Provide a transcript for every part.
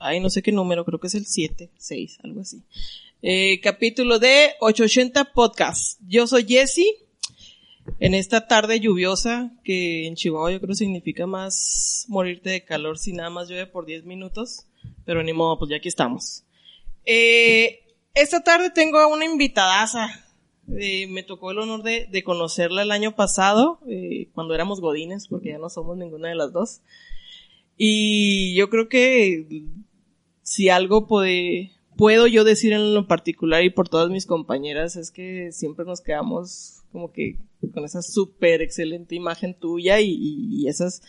ay, no sé qué número, creo que es el 7, 6, algo así. Eh, capítulo de 880 Podcast. Yo soy Jessie. En esta tarde lluviosa, que en Chihuahua yo creo significa más morirte de calor si nada más llueve por 10 minutos. Pero ni modo, pues ya aquí estamos. Eh, esta tarde tengo a una invitadaza. Eh, me tocó el honor de, de conocerla el año pasado, eh, cuando éramos godines, porque ya no somos ninguna de las dos. Y yo creo que si algo puede, puedo yo decir en lo particular y por todas mis compañeras es que siempre nos quedamos como que con esa súper excelente imagen tuya y, y, esas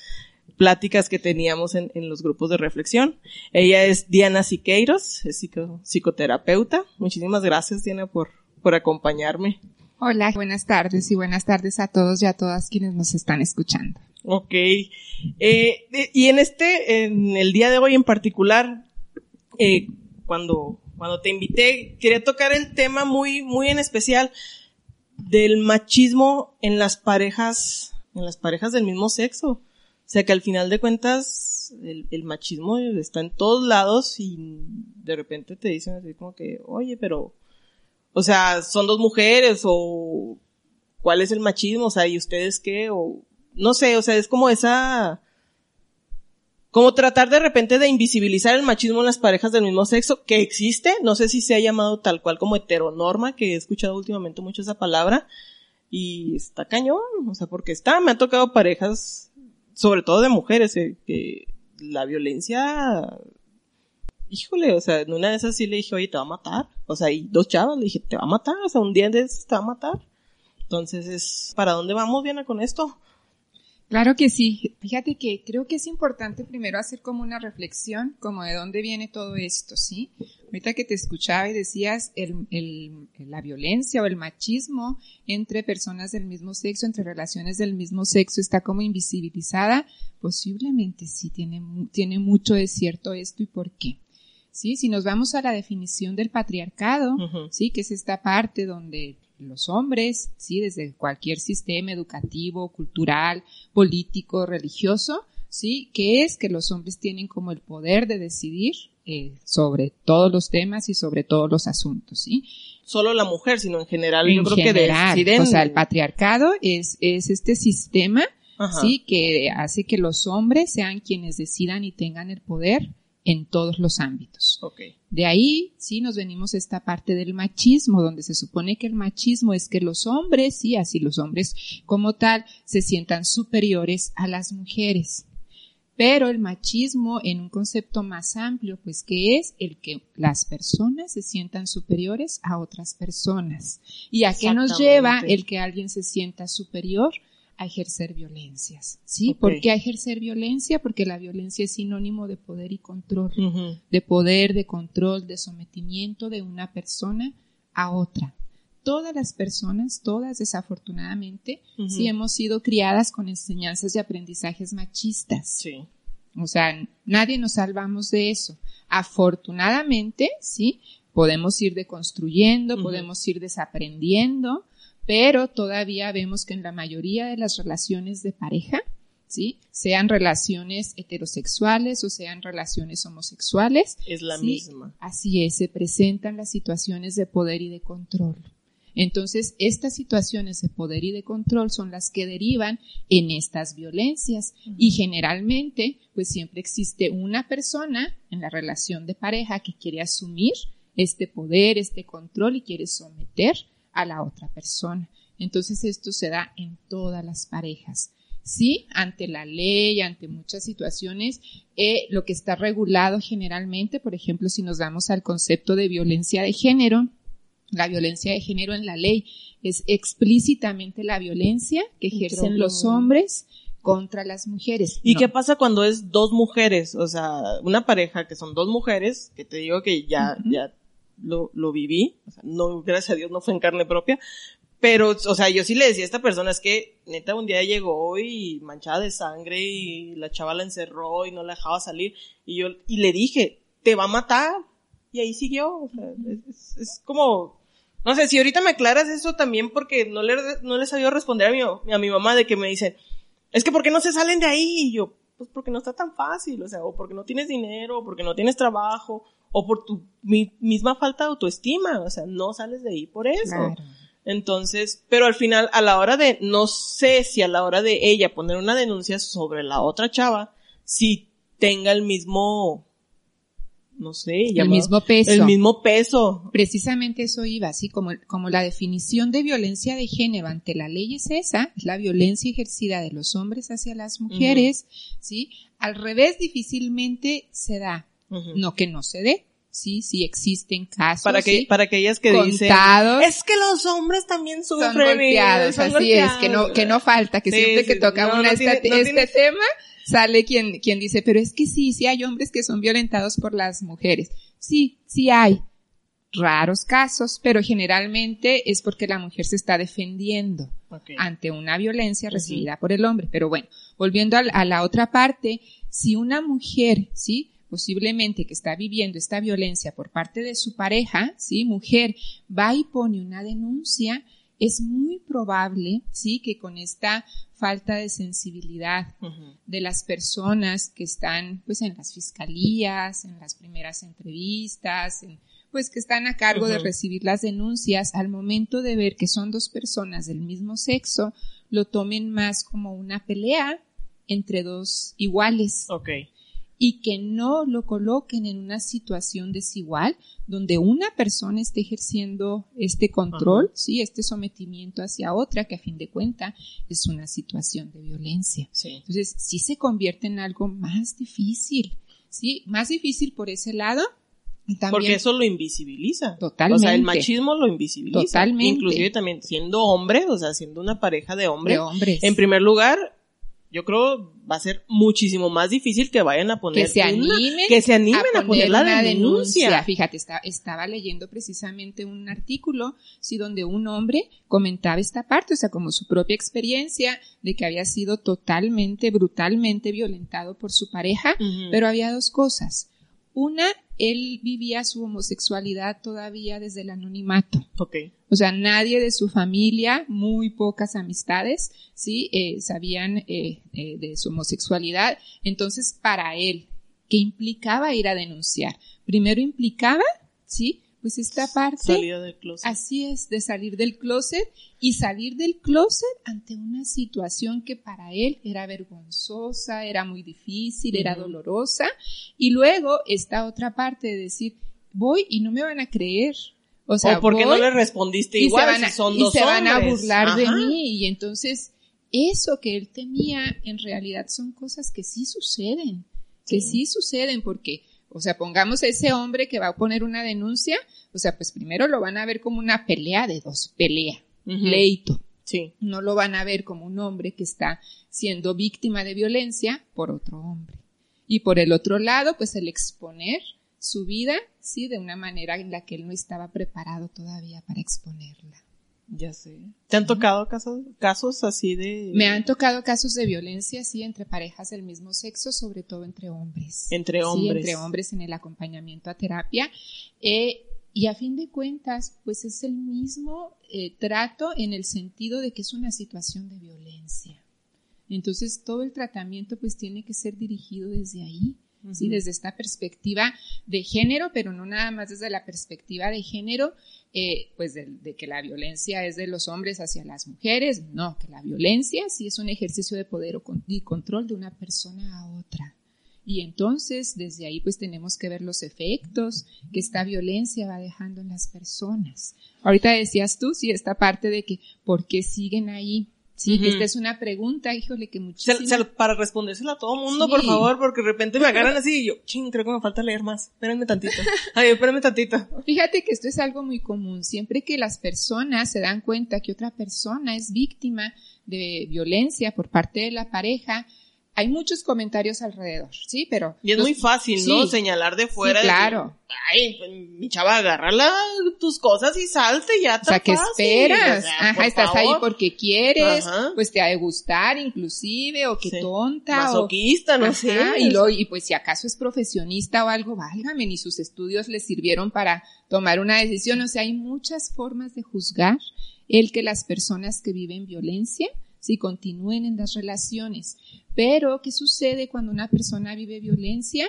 pláticas que teníamos en, en, los grupos de reflexión. Ella es Diana Siqueiros, es psico, psicoterapeuta. Muchísimas gracias, Diana, por, por acompañarme. Hola, buenas tardes y buenas tardes a todos y a todas quienes nos están escuchando. Ok. Eh, y en este, en el día de hoy en particular, eh, cuando, cuando te invité, quería tocar el tema muy, muy en especial del machismo en las parejas, en las parejas del mismo sexo. O sea que al final de cuentas, el, el machismo está en todos lados y de repente te dicen así como que, oye, pero, o sea, son dos mujeres o cuál es el machismo, o sea, ¿y ustedes qué? O, no sé, o sea, es como esa, como tratar de repente de invisibilizar el machismo en las parejas del mismo sexo, que existe, no sé si se ha llamado tal cual como heteronorma, que he escuchado últimamente mucho esa palabra, y está cañón, o sea, porque está, me han tocado parejas, sobre todo de mujeres, que, la violencia, híjole, o sea, en una de esas sí le dije, oye, te va a matar, o sea, y dos chavas le dije, te va a matar, o sea, un día de esos te va a matar. Entonces es, ¿para dónde vamos, Diana, con esto? Claro que sí. Fíjate que creo que es importante primero hacer como una reflexión, como de dónde viene todo esto, ¿sí? Ahorita que te escuchaba y decías el, el, la violencia o el machismo entre personas del mismo sexo, entre relaciones del mismo sexo, está como invisibilizada. Posiblemente sí tiene, tiene mucho de cierto esto y por qué. Sí, si nos vamos a la definición del patriarcado, uh -huh. sí, que es esta parte donde los hombres, sí, desde cualquier sistema educativo, cultural, político, religioso, sí, que es que los hombres tienen como el poder de decidir eh, sobre todos los temas y sobre todos los asuntos, sí. Solo la mujer, sino en general, en yo creo general, que deciden. O sea, el patriarcado es, es este sistema, Ajá. sí, que hace que los hombres sean quienes decidan y tengan el poder en todos los ámbitos. Okay. De ahí, sí, nos venimos a esta parte del machismo, donde se supone que el machismo es que los hombres, sí, así los hombres como tal, se sientan superiores a las mujeres. Pero el machismo en un concepto más amplio, pues que es el que las personas se sientan superiores a otras personas. ¿Y a qué nos lleva el que alguien se sienta superior? A ejercer violencias, ¿sí? Okay. ¿Por qué a ejercer violencia? Porque la violencia es sinónimo de poder y control, uh -huh. de poder, de control, de sometimiento de una persona a otra. Todas las personas, todas desafortunadamente, uh -huh. sí hemos sido criadas con enseñanzas y aprendizajes machistas. Sí. O sea, nadie nos salvamos de eso. Afortunadamente, sí, podemos ir deconstruyendo, uh -huh. podemos ir desaprendiendo, pero todavía vemos que en la mayoría de las relaciones de pareja, ¿sí? Sean relaciones heterosexuales o sean relaciones homosexuales. Es la ¿sí? misma. Así es, se presentan las situaciones de poder y de control. Entonces, estas situaciones de poder y de control son las que derivan en estas violencias y generalmente, pues siempre existe una persona en la relación de pareja que quiere asumir este poder, este control y quiere someter a la otra persona. Entonces, esto se da en todas las parejas. Sí, ante la ley, ante muchas situaciones, eh, lo que está regulado generalmente, por ejemplo, si nos damos al concepto de violencia de género, la violencia de género en la ley es explícitamente la violencia que ejercen los hombres contra las mujeres. ¿Y qué pasa cuando es dos mujeres? O sea, una pareja que son dos mujeres, que te digo que ya, ya lo, lo viví, no, gracias a Dios no fue en carne propia, pero, o sea, yo sí le decía a esta persona, es que neta un día llegó y manchada de sangre y la chava la encerró y no la dejaba salir y yo, y le dije, te va a matar. Y ahí siguió, es, es como, no sé, si ahorita me aclaras eso también porque no le, no le sabía responder a mi, a mi mamá de que me dice, es que ¿por qué no se salen de ahí? Y yo, pues porque no está tan fácil, o sea, o porque no tienes dinero, o porque no tienes trabajo, o por tu misma falta de autoestima, o sea, no sales de ahí por eso. Entonces, pero al final, a la hora de, no sé si a la hora de ella poner una denuncia sobre la otra chava, si tenga el mismo, no sé, el mismo peso. El mismo peso. Precisamente eso iba, así como, como la definición de violencia de género ante la ley es esa, es la violencia ejercida de los hombres hacia las mujeres, ¿sí? Al revés difícilmente se da. No que no se dé, sí, sí existen casos. Para que, para aquellas que dicen, es que los hombres también sufren. Son golpeados, así es, que no, que no falta, que siempre que toca una este, tema, sale quien, quien dice, pero es que sí, sí hay hombres que son violentados por las mujeres. Sí, sí hay. Raros casos, pero generalmente es porque la mujer se está defendiendo ante una violencia recibida por el hombre. Pero bueno, volviendo a, a la otra parte, si una mujer, ¿sí? Posiblemente que está viviendo esta violencia por parte de su pareja, ¿sí? Mujer, va y pone una denuncia, es muy probable, sí, que con esta falta de sensibilidad de las personas que están, pues, en las fiscalías, en las primeras entrevistas, pues, que están a cargo de recibir las denuncias, al momento de ver que son dos personas del mismo sexo, lo tomen más como una pelea entre dos iguales. Okay y que no lo coloquen en una situación desigual donde una persona esté ejerciendo este control, sí, este sometimiento hacia otra que a fin de cuenta es una situación de violencia. Entonces, sí se convierte en algo más difícil, sí, más difícil por ese lado. También, Porque eso lo invisibiliza. Totalmente. O sea, el machismo lo invisibiliza. Totalmente. Inclusive también siendo hombre, o sea, siendo una pareja de hombre. De hombres. En primer lugar, yo creo va a ser muchísimo más difícil que vayan a poner que se animen, que se animen a, poner, la denuncia. Fíjate, estaba leyendo precisamente un artículo, sí, donde un hombre comentaba esta parte, o sea, como su propia experiencia de que había sido totalmente, brutalmente violentado por su pareja, pero había dos cosas. Una, él vivía su homosexualidad todavía desde el anonimato. Okay. O sea, nadie de su familia, muy pocas amistades, sí, eh, sabían eh, eh, de su homosexualidad. Entonces, para él, ¿qué implicaba ir a denunciar? Primero implicaba, sí, pues esta parte. del closet. Así es, de salir del closet y salir del closet ante una situación que para él era vergonzosa, era muy difícil, era dolorosa. Y luego esta otra parte de decir, voy y no me van a creer. O sea, porque no le respondiste igual se van a, son y se van a burlar de mí. Y entonces, eso que él temía, en realidad son cosas que sí suceden. Que sí suceden porque o sea, pongamos a ese hombre que va a poner una denuncia, o sea, pues primero lo van a ver como una pelea de dos, pelea, pleito. Sí. No lo van a ver como un hombre que está siendo víctima de violencia por otro hombre. Y por el otro lado, pues el exponer su vida, sí, de una manera en la que él no estaba preparado todavía para exponerla. Ya sé. ¿Te han tocado casos, casos así de...? Me han tocado casos de violencia, sí, entre parejas del mismo sexo, sobre todo entre hombres. Entre hombres. Sí, entre hombres en el acompañamiento a terapia. Eh, y a fin de cuentas, pues es el mismo eh, trato en el sentido de que es una situación de violencia. Entonces, todo el tratamiento pues tiene que ser dirigido desde ahí, ¿sí? Desde esta perspectiva de género, pero no nada más desde la perspectiva de género, eh, pues de, que la violencia es de los hombres hacia las mujeres, no, que la violencia sí es un ejercicio de poder y control de una persona a otra. Y entonces, desde ahí, pues tenemos que ver los efectos que esta violencia va dejando en las personas. Ahorita decías tú, sí, esta parte de que, ¿por qué siguen ahí? Sí, esta es una pregunta, híjole, que muchísimo. para respondérsela a todo mundo, por favor, porque de repente me agarran así y yo, ching, creo que me falta leer más. Espérenme tantito. Ay, espérenme tantito. Fíjate que esto es algo muy común. Siempre que las personas se dan cuenta que otra persona es víctima de violencia por parte de la pareja, hay muchos comentarios alrededor, ¿sí? Pero... Y es muy fácil, ¿no? Señalar de fuera. Sí, claro. Ay, mi chava, agárrala tus cosas y salte, ya O sea, ¿qué esperas? Ajá, estás ahí porque quieres, pues te ha de gustar inclusive, o qué tonta. Masoquista, no sé. Y, lo, y pues si acaso es profesionista o algo, válgame, ni sus estudios le sirvieron para tomar una decisión. O sea, hay muchas formas de juzgar el que las personas que viven violencia si continúen en las relaciones. Pero, ¿qué sucede cuando una persona vive violencia?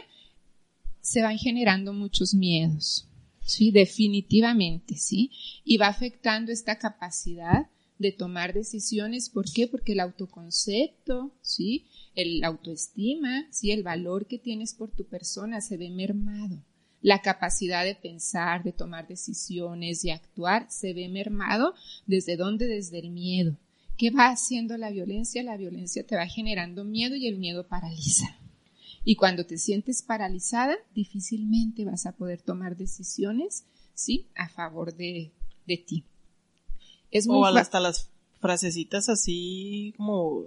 Se van generando muchos miedos, ¿sí? Definitivamente, ¿sí? Y va afectando esta capacidad de tomar decisiones. ¿Por qué? Porque el autoconcepto, ¿sí? El autoestima, ¿sí? El valor que tienes por tu persona se ve mermado. La capacidad de pensar, de tomar decisiones, de actuar, se ve mermado. ¿Desde dónde? Desde el miedo. ¿Qué va haciendo la violencia? La violencia te va generando miedo y el miedo paraliza. Y cuando te sientes paralizada, difícilmente vas a poder tomar decisiones, ¿sí? A favor de, ti. Es muy o hasta las frasecitas así como,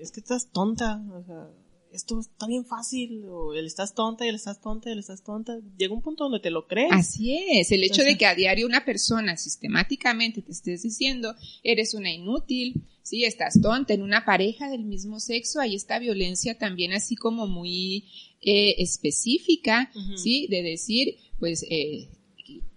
es que estás tonta, o sea, esto está bien fácil, o él estás tonta, y él estás tonta, y él estás tonta. Llega un punto donde te lo crees. Así es, el hecho de que a diario una persona sistemáticamente te estés diciendo, eres una inútil, sí, estás tonta, en una pareja del mismo sexo, hay esta violencia también así como muy eh, específica, sí, de decir, pues, eh,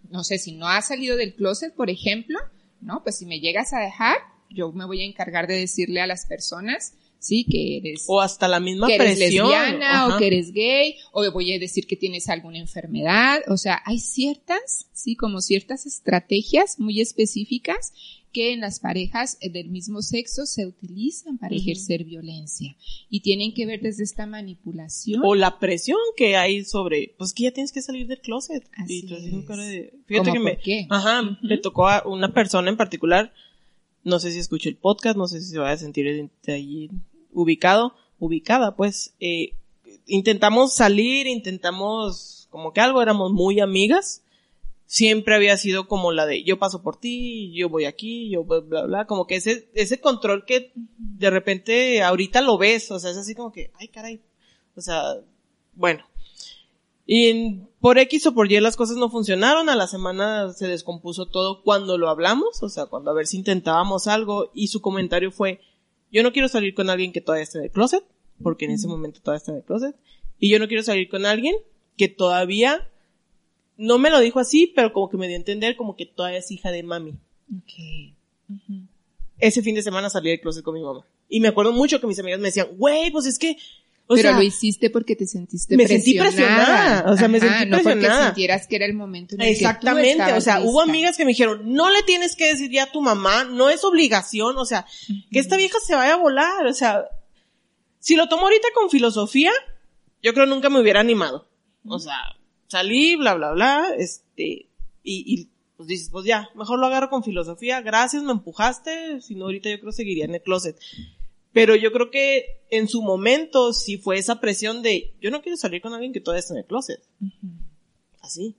no sé, si no has salido del closet, por ejemplo, ¿no? Pues si me llegas a dejar, yo me voy a encargar de decirle a las personas, sí, que eres o hasta la misma que eres lesbiana o que eres gay o voy a decir que tienes alguna enfermedad, o sea, hay ciertas, sí, como ciertas estrategias muy específicas que en las parejas eh, del mismo sexo se utilizan para ejercer violencia. Y tienen que ver desde esta manipulación. O la presión que hay sobre pues que ya tienes que salir del closet. Así y de, fíjate que me qué? ajá le tocó a una persona en particular no sé si escuché el podcast, no sé si se va a sentir ahí ubicado, ubicada, pues, eh, intentamos salir, intentamos como que algo, éramos muy amigas, siempre había sido como la de yo paso por ti, yo voy aquí, yo bla, bla, bla, como que ese, ese control que de repente ahorita lo ves, o sea, es así como que, ay caray, o sea, bueno, y por X o por Y las cosas no funcionaron, a la semana se descompuso todo cuando lo hablamos, o sea, cuando a ver si intentábamos algo y su comentario fue, yo no quiero salir con alguien que todavía esté en el closet, porque en ese momento todavía está en el closet, y yo no quiero salir con alguien que todavía, no me lo dijo así, pero como que me dio a entender como que todavía es hija de mami. Okay. Ese fin de semana salí del closet con mi mamá. Y me acuerdo mucho que mis amigas me decían, güey, pues es que pero lo hiciste porque te sentiste me presionada. sentí presionada. O sea, me sentí presionada. No porque sintieras que era el momento en el Exactamente. que tú o sea, hubo amigas que me dijeron, no le tienes que decir ya a tu mamá, no es obligación. O sea, que esta vieja se vaya a volar. O sea, si lo tomo ahorita con filosofía, yo creo nunca me hubiera animado. O sea, salí, bla, bla, bla, este, y, y pues dices, pues ya, mejor lo agarro con filosofía, gracias, me empujaste, si no ahorita yo creo seguiría en el closet. Pero yo creo que en su momento sí fue esa presión de, yo no quiero salir con alguien que todavía está en el closet. Así.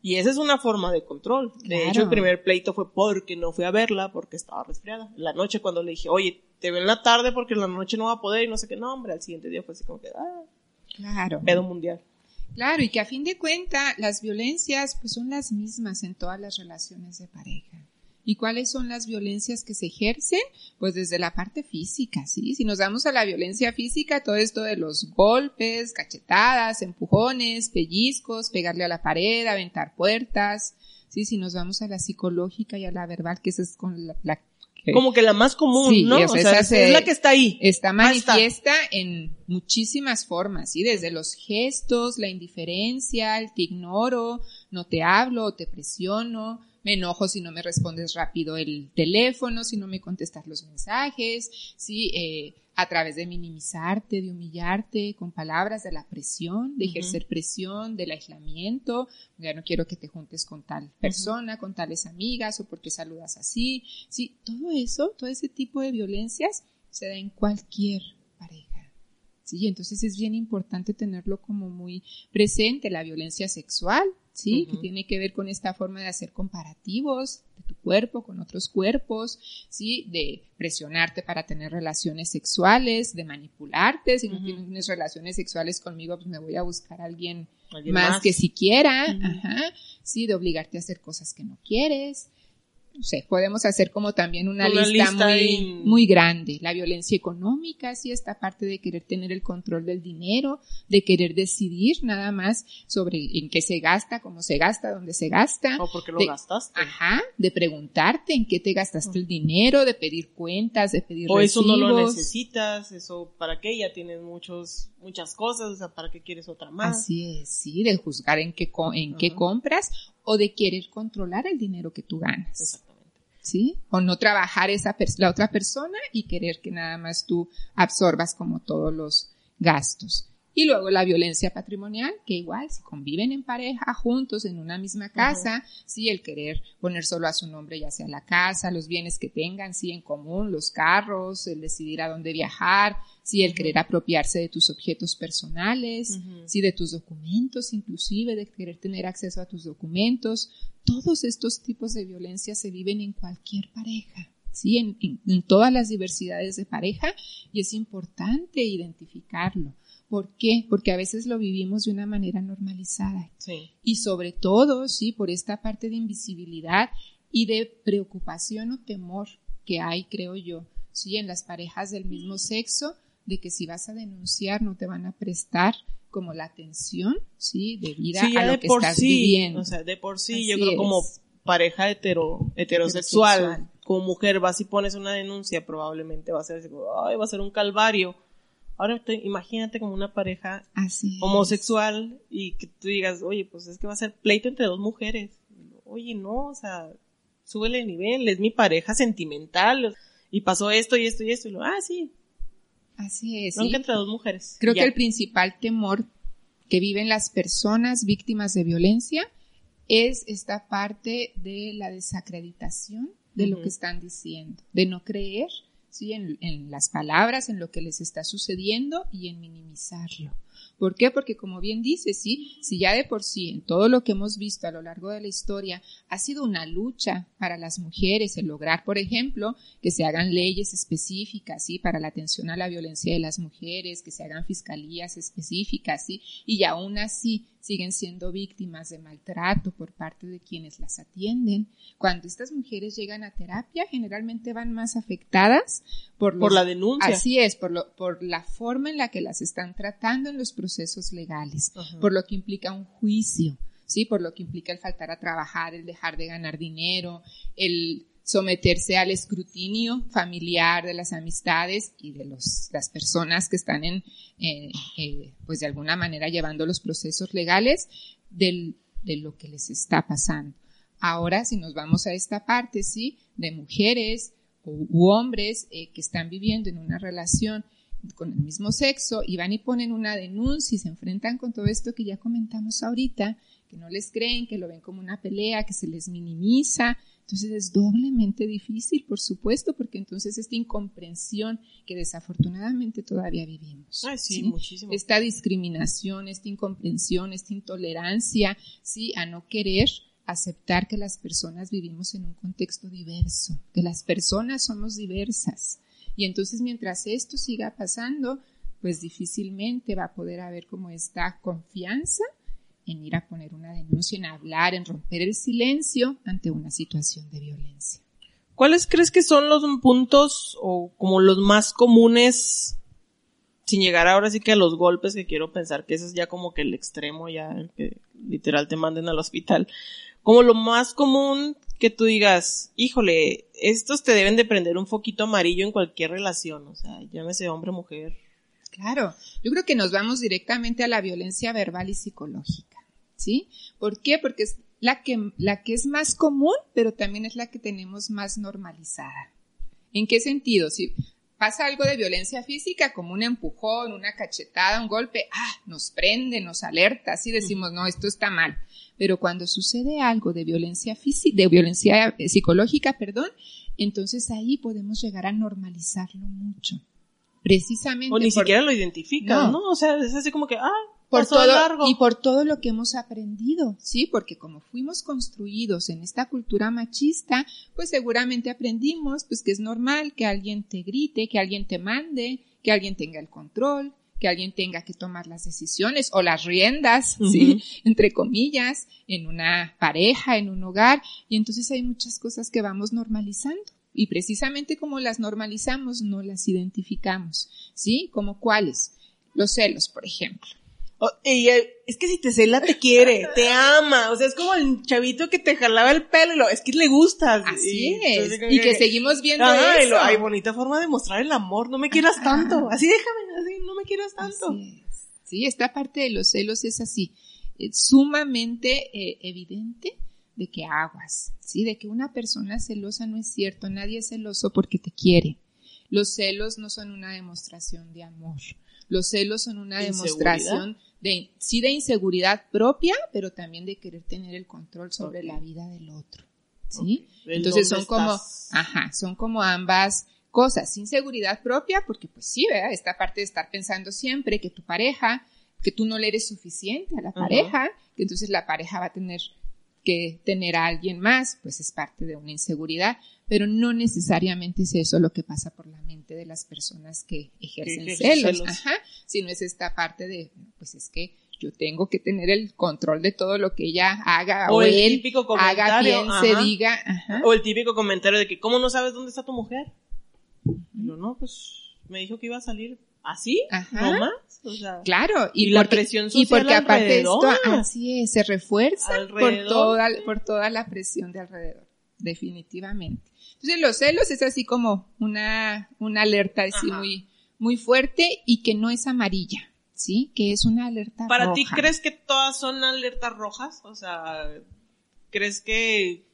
Y esa es una forma de control. De hecho, el primer pleito fue porque no fui a verla, porque estaba resfriada. La noche cuando le dije, oye, te veo en la tarde porque en la noche no va a poder y no sé qué, no, hombre, al siguiente día fue así como que, ah, claro. pedo mundial. Claro, y que a fin de cuentas las violencias pues son las mismas en todas las relaciones de pareja. ¿Y cuáles son las violencias que se ejercen? Pues desde la parte física, ¿sí? Si nos damos a la violencia física, todo esto de los golpes, cachetadas, empujones, pellizcos, pegarle a la pared, aventar puertas, ¿sí? Si nos vamos a la psicológica y a la verbal, que es con la, como que la más común, Sí, ¿no? o O sea, sea, esa es, se- es la que está ahí. Está Ahí está. manifiesta en muchísimas formas, ¿sí? Desde los gestos, la indiferencia, el te ignoro, no te hablo, te presiono, me enojo si no me respondes rápido el teléfono, si no me contestas los mensajes, ¿sí? Eh, a través de minimizarte, de humillarte con palabras, de la presión, de ejercer presión, del aislamiento, ya no quiero que te juntes con tal persona, con tales amigas o porque saludas así, sí, todo eso, todo ese tipo de violencias se da en cualquier pareja. Sí, entonces es bien importante tenerlo como muy presente, la violencia sexual, sí, que tiene que ver con esta forma de hacer comparativos de tu cuerpo con otros cuerpos, sí, de presionarte para tener relaciones sexuales, de manipularte, si no tienes relaciones sexuales conmigo, pues me voy a buscar a alguien Alguien más, que siquiera, ajá, sí, de obligarte a hacer cosas que no quieres. No sé, podemos hacer como también una, Una lista, lista muy, muy grande. La violencia económica, sí, esta parte de querer tener el control del dinero, de querer decidir nada más sobre en qué se gasta, cómo se gasta, dónde se gasta. O porque lo de- gastaste. Ajá, de preguntarte en qué te gastaste el dinero, de pedir cuentas, de pedir O eso no lo recibos. necesitas, eso para qué, ya tienes muchos, muchas cosas, o sea, para qué quieres otra más. Así es, sí, de juzgar en qué, en qué compras o de querer controlar el dinero que tú ganas, Exactamente. ¿Sí? O no trabajar esa la otra persona y querer que nada más tú absorbas como todos los gastos. Y luego la violencia patrimonial, que igual, si conviven en pareja, juntos, en una misma casa, sí, el querer poner solo a su nombre, ya sea la casa, los bienes que tengan, sí, en común, los carros, el decidir a dónde viajar, sí, el querer apropiarse de tus objetos personales, Ujú. sí, de tus documentos, inclusive, de querer tener acceso a tus documentos. Todos estos tipos de violencia se viven en cualquier pareja. Sí, en, en- en todas las diversidades de pareja y es importante identificarlo. ¿Por qué? Porque a veces lo vivimos de una manera normalizada Sí. y sobre todo, sí, por esta parte de invisibilidad y de preocupación o temor que hay, creo yo, sí, en las parejas del mismo sexo, de que si vas a denunciar no te van a prestar como la atención, sí, debida Sí, a lo de que por estás sí, viviendo. o sea, de por sí, Así yo creo es. como pareja hetero, heterosexual, Heterosexual. como mujer vas y pones una denuncia, probablemente va a ser ay, va a ser un calvario. Ahora te- imagínate como una pareja Así homosexual y que tú digas, oye, pues es que va a ser pleito entre dos mujeres. Oye, no, o sea, súbele el nivel, es mi pareja sentimental y pasó esto y esto y esto y lo, ah, sí, Así es. sí. entre dos mujeres. Creo Ya. que el principal temor que viven las personas víctimas de violencia es esta parte de la desacreditación de lo que están diciendo, de no creer ¿sí? en, en las palabras, en lo que les está sucediendo y en minimizarlo. ¿Por qué? Porque como bien dice, sí, si ya de por sí en todo lo que hemos visto a lo largo de la historia ha sido una lucha para las mujeres el lograr, por ejemplo, que se hagan leyes específicas, sí, para la atención a la violencia de las mujeres, que se hagan fiscalías específicas, sí, y aún así siguen siendo víctimas de maltrato por parte de quienes las atienden. Cuando estas mujeres llegan a terapia, generalmente van más afectadas por, los- Por la denuncia. Así es, por, lo, por la forma en la que las están tratando en los procesos legales, por lo que implica un juicio, ¿sí? Por lo que implica el faltar a trabajar, el dejar de ganar dinero, el someterse al escrutinio familiar de las amistades y de los, las personas que están en, eh, pues de alguna manera llevando los procesos legales de lo que les está pasando. Ahora, si nos vamos a esta parte, sí, de mujeres u, u hombres eh, que están viviendo en una relación con el mismo sexo y van y ponen una denuncia y se enfrentan con todo esto que ya comentamos ahorita, que no les creen, que lo ven como una pelea, que se les minimiza. Entonces es doblemente difícil, por supuesto, porque entonces esta incomprensión que desafortunadamente todavía vivimos. Ay, sí, muchísimo. Esta discriminación, esta incomprensión, esta intolerancia, sí, a no querer aceptar que las personas vivimos en un contexto diverso, que las personas somos diversas. Y entonces mientras esto siga pasando, pues difícilmente va a poder haber como esta confianza en ir a poner una denuncia, en hablar, en romper el silencio ante una situación de violencia. ¿Cuáles crees que son los puntos o como los más comunes, sin llegar ahora sí que a los golpes, que quiero pensar que ese es ya como que el extremo, ya el que literal te manden al hospital, como lo más común que tú digas, híjole, estos te deben de prender un foquito amarillo en cualquier relación, o sea, llámese hombre mujer. Claro, yo creo que nos vamos directamente a la violencia verbal y psicológica, ¿sí? ¿Por qué? Porque es la que, la que es más común, pero también es la que tenemos más normalizada. ¿En qué sentido? Si pasa algo de violencia física, como un empujón, una cachetada, un golpe, ah, nos prende, nos alerta, así decimos, no, esto está mal. Pero cuando sucede algo de violencia física, de violencia eh, psicológica, perdón, entonces ahí podemos llegar a normalizarlo mucho. Precisamente. O ni siquiera lo identifica, no. O sea, es así como que, ah, por todo, y por todo lo que hemos aprendido, ¿sí? Porque como fuimos construidos en esta cultura machista, pues seguramente aprendimos, pues que es normal que alguien te grite, que alguien te mande, que alguien tenga el control, que alguien tenga que tomar las decisiones o las riendas, ¿sí? Entre comillas, en una pareja, en un hogar, y entonces hay muchas cosas que vamos normalizando. Y precisamente como las normalizamos, no las identificamos, ¿sí? Como cuáles. Los celos, por ejemplo. Ella, es que si te cela te quiere, te ama, o sea, es como el chavito que te jalaba el pelo y lo, es que le gustas. Así es. y que, seguimos viendo eso. hay bonita forma de mostrar el amor, no me quieras tanto, así déjame, así, no me quieras tanto. Sí, esta parte de los celos es así, es sumamente eh, evidente de que aguas, sí, de que una persona celosa no es cierto, nadie es celoso porque te quiere. Los celos no son una demostración de amor. Los celos son una demostración de, sí de inseguridad propia, pero también de querer tener el control sobre la vida del otro. ¿Sí? Entonces son como, ajá, son como ambas cosas. Inseguridad propia, porque pues sí, ¿verdad? Esta parte de estar pensando siempre que tu pareja, que tú no le eres suficiente a la pareja, que entonces la pareja va a tener que tener a alguien más, pues es parte de una inseguridad, pero no necesariamente es eso lo que pasa por la mente de las personas que ejercen celos, Ajá, sino es esta parte de, pues es que yo tengo que tener el control de todo lo que ella haga o, el él típico haga, piense, diga. O el típico comentario de que, ¿cómo no sabes dónde está tu mujer? Yo, no, pues me dijo que iba a salir así, no más. O sea, claro, y, la presión social y porque aparte esto así es, se refuerza por toda, por toda la presión de alrededor, definitivamente. Entonces los celos es así como una, una alerta así muy, muy fuerte y que no es amarilla, ¿sí? Que es una alerta ¿Para ti crees que todas son alertas rojas? O sea, ¿crees que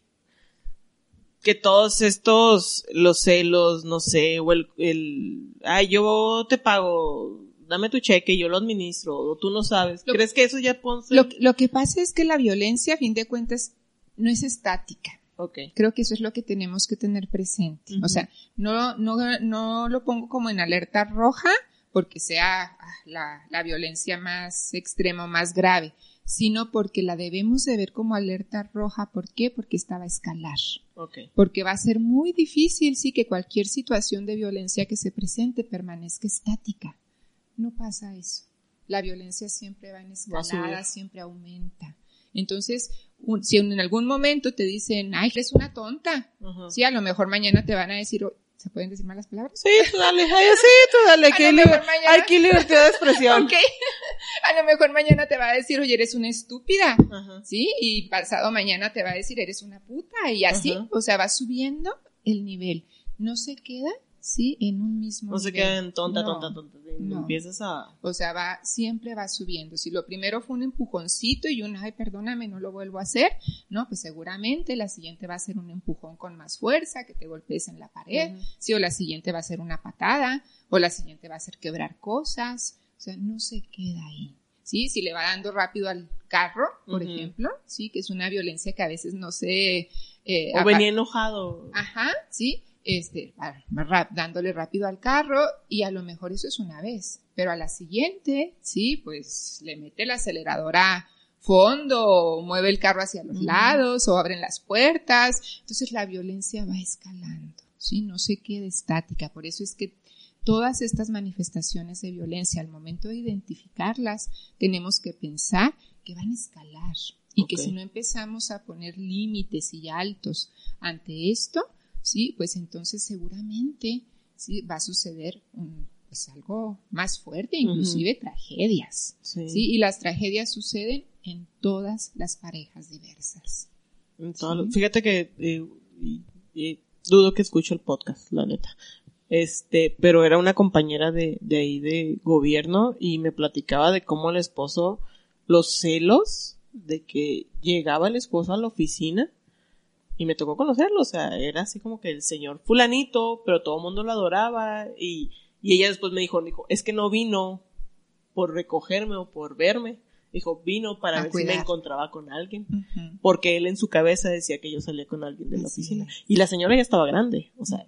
que todos estos, los celos, no sé, o el, el, ay, yo te pago, dame tu cheque, yo lo administro, o tú no sabes. ¿Crees que eso ya puede lo, lo, que pasa es que la violencia, a fin de cuentas, no es estática. Okay. Creo que eso es lo que tenemos que tener presente. O sea, no, no, no lo pongo como en alerta roja porque sea ah, la, la violencia más extrema, más grave, sino porque la debemos de ver como alerta roja. ¿Por qué? Porque esta va a escalar. Porque va a ser muy difícil, sí, que cualquier situación de violencia que se presente permanezca estática. No pasa eso. La violencia siempre va en escalada, siempre aumenta. Entonces, si en algún momento te dicen, ay, eres una tonta, sí, a lo mejor mañana te van a decir, ¿Se pueden decir malas palabras? Sí, tú dale, ay, sí, tú dale, que hay libertad de expresión. ok. A lo mejor mañana te va a decir, oye, eres una estúpida, ¿sí? Y pasado mañana te va a decir, eres una puta, y así, o sea, va subiendo el nivel. No se queda ¿sí? En un mismo No se queda tonta, tonta, tonta. No. Empiezas a... O sea, va, siempre va subiendo. Si lo primero fue un empujoncito y un, ay, perdóname, no lo vuelvo a hacer, ¿no? Pues seguramente la siguiente va a ser un empujón con más fuerza, que te golpees en la pared, sí, o la siguiente va a ser una patada, o la siguiente va a ser quebrar cosas. O sea, no se queda ahí. ¿sí? Si le va dando rápido al carro, por ejemplo, ¿sí? Que es una violencia que a veces no se... Eh, o venía enojado. Ajá, ¿sí? Este, dándole rápido al carro y a lo mejor eso es una vez, pero a la siguiente, sí, pues le mete el acelerador a fondo, o mueve el carro hacia los lados, o abren las puertas, entonces la violencia va escalando, sí, no se queda estática, por eso es que todas estas manifestaciones de violencia, al momento de identificarlas, tenemos que pensar que van a escalar y que si no empezamos a poner límites y altos ante esto, sí, pues entonces seguramente sí va a suceder pues algo más fuerte, inclusive tragedias. Sí. Y las tragedias suceden en todas las parejas diversas. Fíjate que eh, dudo que escucho el podcast, la neta. Este, pero era una compañera de, de ahí de gobierno y me platicaba de cómo el esposo, los celos de que llegaba el esposo a la oficina y me tocó conocerlo, o sea, era así como que el señor fulanito, pero todo el mundo lo adoraba y, y ella después me dijo, dijo, es que no vino por recogerme o por verme, dijo, vino para ver si me encontraba con alguien, porque él en su cabeza decía que yo salía con alguien de la oficina y la señora ya estaba grande, o sea,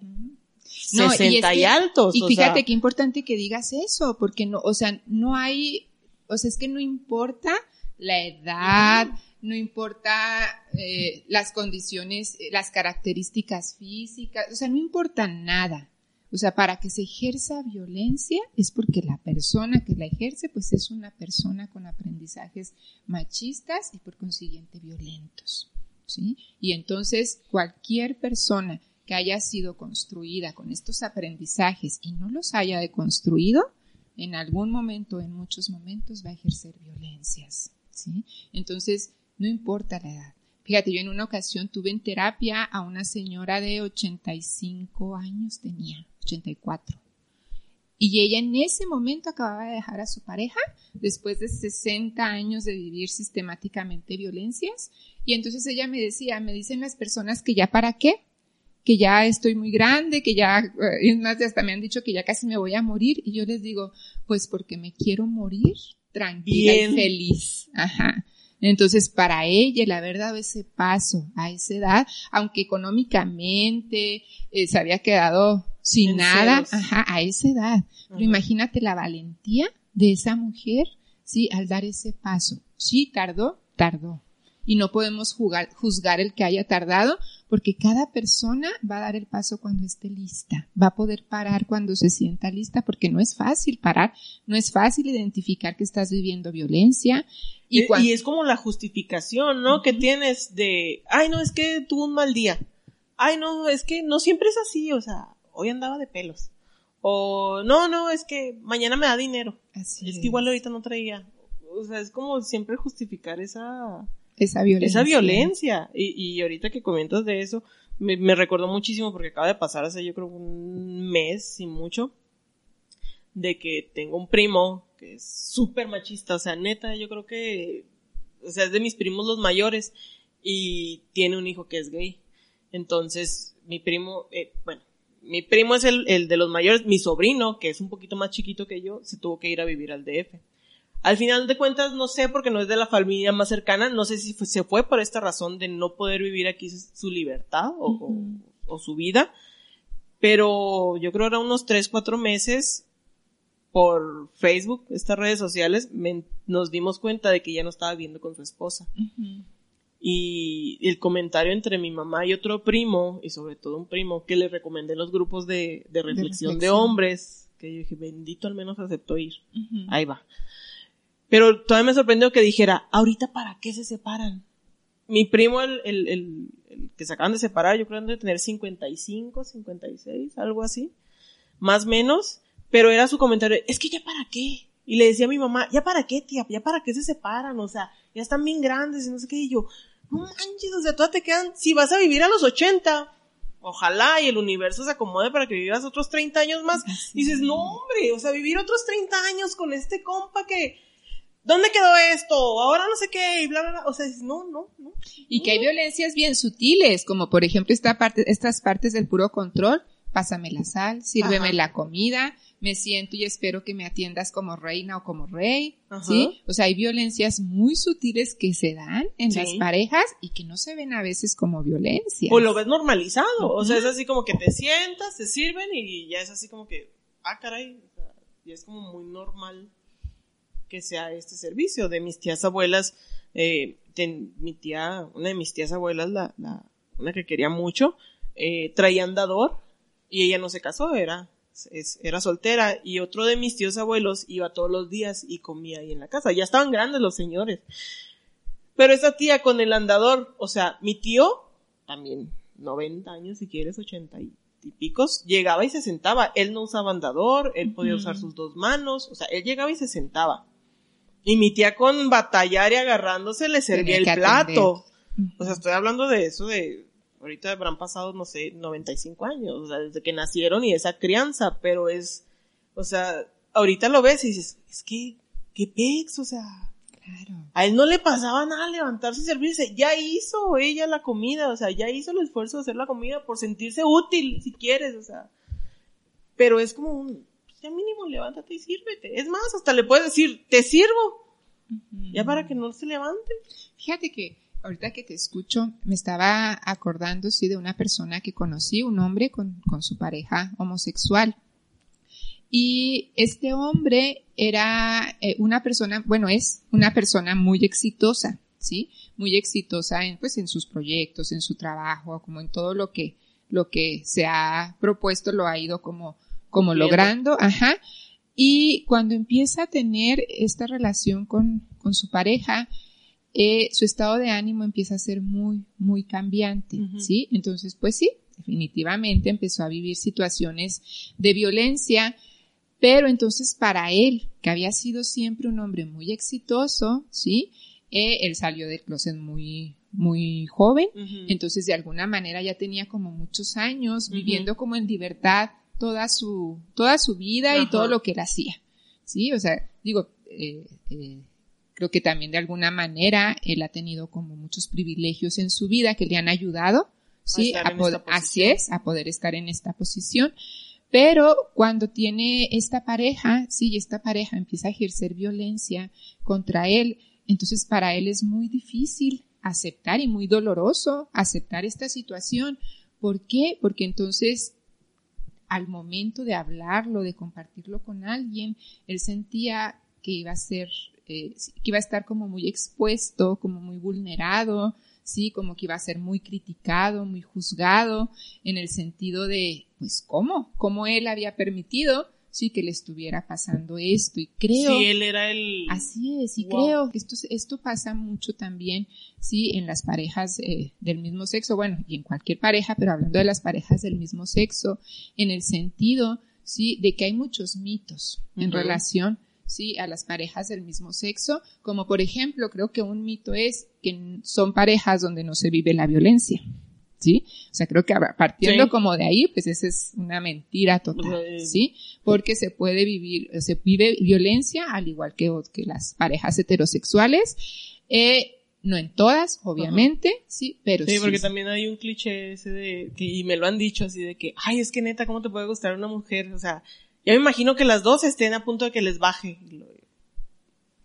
no, 60 y, altos. Y fíjate qué importante que digas eso, porque no, o sea, no hay, o sea, es que no importa la edad, no importa eh, las condiciones, eh, las características físicas, o sea, no importa nada. O sea, para que se ejerza violencia es porque la persona que la ejerce pues es una persona con aprendizajes machistas y por consiguiente violentos. ¿sí? Y entonces cualquier persona que haya sido construida con estos aprendizajes y no los haya deconstruido, en algún momento, en muchos momentos, va a ejercer violencias. ¿sí? Entonces, no importa la edad. Fíjate, yo en una ocasión tuve en terapia a una señora de 85 años, tenía 84. Y ella en ese momento acababa de dejar a su pareja después de 60 años de vivir sistemáticamente violencias. Y entonces ella me decía, me dicen las personas que ya para qué, que ya estoy muy grande, que ya, eh, es más, hasta me han dicho que ya casi me voy a morir. Y yo les digo, pues porque me quiero morir tranquila y feliz. Ajá. Entonces, para ella el haber dado ese paso a esa edad, aunque económicamente eh, se había quedado sin nada, ajá, a esa edad. Pero imagínate la valentía de esa mujer, sí, al dar ese paso. Sí, tardó, tardó. Y no podemos juzgar el que haya tardado, porque cada persona va a dar el paso cuando esté lista, va a poder parar cuando se sienta lista, porque no es fácil parar, no es fácil identificar que estás viviendo violencia. Y, y es como la justificación, ¿no? Que tienes de, ay, no, es que tuvo un mal día. Ay, no, es que no siempre es así, o sea, hoy andaba de pelos. O, no, no, es que mañana me da dinero. Así es que igual ahorita no traía. O sea, es como siempre justificar esa esa violencia. Esa violencia. Y, y ahorita que comentas de eso, me, me, recordó muchísimo porque acaba de pasar hace yo creo un mes y mucho, de que tengo un primo que es súper machista, o sea, neta, yo creo que, o sea, es de mis primos los mayores y tiene un hijo que es gay. Entonces, mi primo, eh, bueno, mi primo es el, el de los mayores, mi sobrino, que es un poquito más chiquito que yo, se tuvo que ir a vivir al DF. Al final de cuentas, no sé, porque no es de la familia más cercana, no sé si se fue por esta razón de no poder vivir aquí su libertad o, su vida, pero yo creo que era unos tres, cuatro meses por Facebook, estas redes sociales, nos dimos cuenta de que ya no estaba viviendo con su esposa. Y el comentario entre mi mamá y otro primo, y sobre todo un primo, que le recomendé los grupos de, reflexión de, hombres, que yo dije, bendito al menos aceptó ir. Ahí va. Pero todavía me sorprendió que dijera, ahorita para qué se separan. Mi primo, el, el, el, que se acaban de separar, yo creo que de tener 55, 56, algo así. Más menos. Pero era su comentario, es que ya para qué. Y le decía a mi mamá, ya para qué, tía, ya para qué se separan, o sea, ya están bien grandes y no sé qué. Y yo, no manches, o sea, todavía te quedan, si vas a vivir a los 80, ojalá y el universo se acomode para que vivas otros 30 años más. Y dices, no hombre, o sea, vivir otros 30 años con este compa que, ¿dónde quedó esto? Ahora no sé qué, y bla, bla, bla. O sea, no, no, no. Y que hay violencias bien sutiles, como por ejemplo esta parte, estas partes del puro control. Pásame la sal, sírveme la comida, me siento y espero que me atiendas como reina o como rey, ¿sí? O sea, hay violencias muy sutiles que se dan en las parejas y que no se ven a veces como violencia. O lo ves normalizado, o sea, es así como que te sientas, te sirven y ya es así como que, ah, caray, o sea, y es como muy normal que sea este servicio. De mis tías abuelas, eh, mi tía, una de mis tías abuelas, la, la una que quería mucho, eh, traía andador y ella no se casó, era, era soltera y otro de mis tíos abuelos iba todos los días y comía ahí en la casa. Ya estaban grandes los señores. Pero esa tía con el andador, o sea, mi tío, también 90 años si quieres, 80 y picos, llegaba y se sentaba. Él no usaba andador, él podía usar sus dos manos, o sea, él llegaba y se sentaba. Y mi tía con batallar y agarrándose le servía el plato. O sea, estoy hablando de eso de, ahorita habrán pasado, no sé, 95 años, o sea, desde que nacieron y esa crianza, pero es, o sea, ahorita lo ves y dices, es que, qué pex, o sea, Claro. a él no le pasaba nada levantarse y servirse. Ya hizo ella la comida, o sea, ya hizo el esfuerzo de hacer la comida por sentirse útil, si quieres, o sea. Pero es como un, ya mínimo levántate y sírvete. Es más, hasta le puedes decir, te sirvo, ya para que no se levante. Fíjate que ahorita que te escucho, me estaba acordando, sí, de una persona que conocí, un hombre con, con su pareja homosexual. Y este hombre era eh, una persona, bueno, es una persona muy exitosa, ¿sí? Muy exitosa en, pues, en sus proyectos, en su trabajo, como en todo lo que, lo que se ha propuesto, lo ha ido como, como logrando, ajá. Y cuando empieza a tener esta relación con, con su pareja, eh, su estado de ánimo empieza a ser muy, muy cambiante. ¿sí? Entonces, pues sí, definitivamente empezó a vivir situaciones de violencia, pero entonces para él, que había sido siempre un hombre muy exitoso, ¿sí? Eh, él salió del closet muy, muy joven, entonces de alguna manera ya tenía como muchos años viviendo como en libertad toda su, toda su vida y todo lo que él hacía. Sí, o sea, digo, eh, eh, creo que también de alguna manera él ha tenido como muchos privilegios en su vida que le han ayudado, sí, a así es, a poder estar en esta posición. Pero cuando tiene esta pareja, sí, esta pareja empieza a ejercer violencia contra él, entonces para él es muy difícil aceptar y muy doloroso aceptar esta situación. ¿Por qué? Porque entonces al momento de hablarlo, de compartirlo con alguien, él sentía que iba a ser, eh, que iba a estar como muy expuesto, como muy vulnerado, sí, como que iba a ser muy criticado, muy juzgado, en el sentido de, pues, ¿cómo? ¿Cómo él había permitido, sí, que le estuviera pasando esto? Y creo... Sí, él era el... Así es, y Wow. creo que esto, esto pasa mucho también, sí, en las parejas eh, del mismo sexo, bueno, y en cualquier pareja, pero hablando de las parejas del mismo sexo, en el sentido, sí, de que hay muchos mitos en relación, sí, a las parejas del mismo sexo, como por ejemplo, creo que un mito es que son parejas donde no se vive la violencia. ¿Sí? O sea, creo que partiendo Sí. como de ahí, pues esa es una mentira total, ¿sí? Porque se puede vivir, se vive violencia al igual que las parejas heterosexuales, eh, no en todas, obviamente, sí, pero sí. Sí, porque también hay un cliché ese de, que, y me lo han dicho así de que, ay, es que neta, ¿cómo te puede gustar una mujer? O sea, ya me imagino que las dos estén a punto de que les baje. Y lo-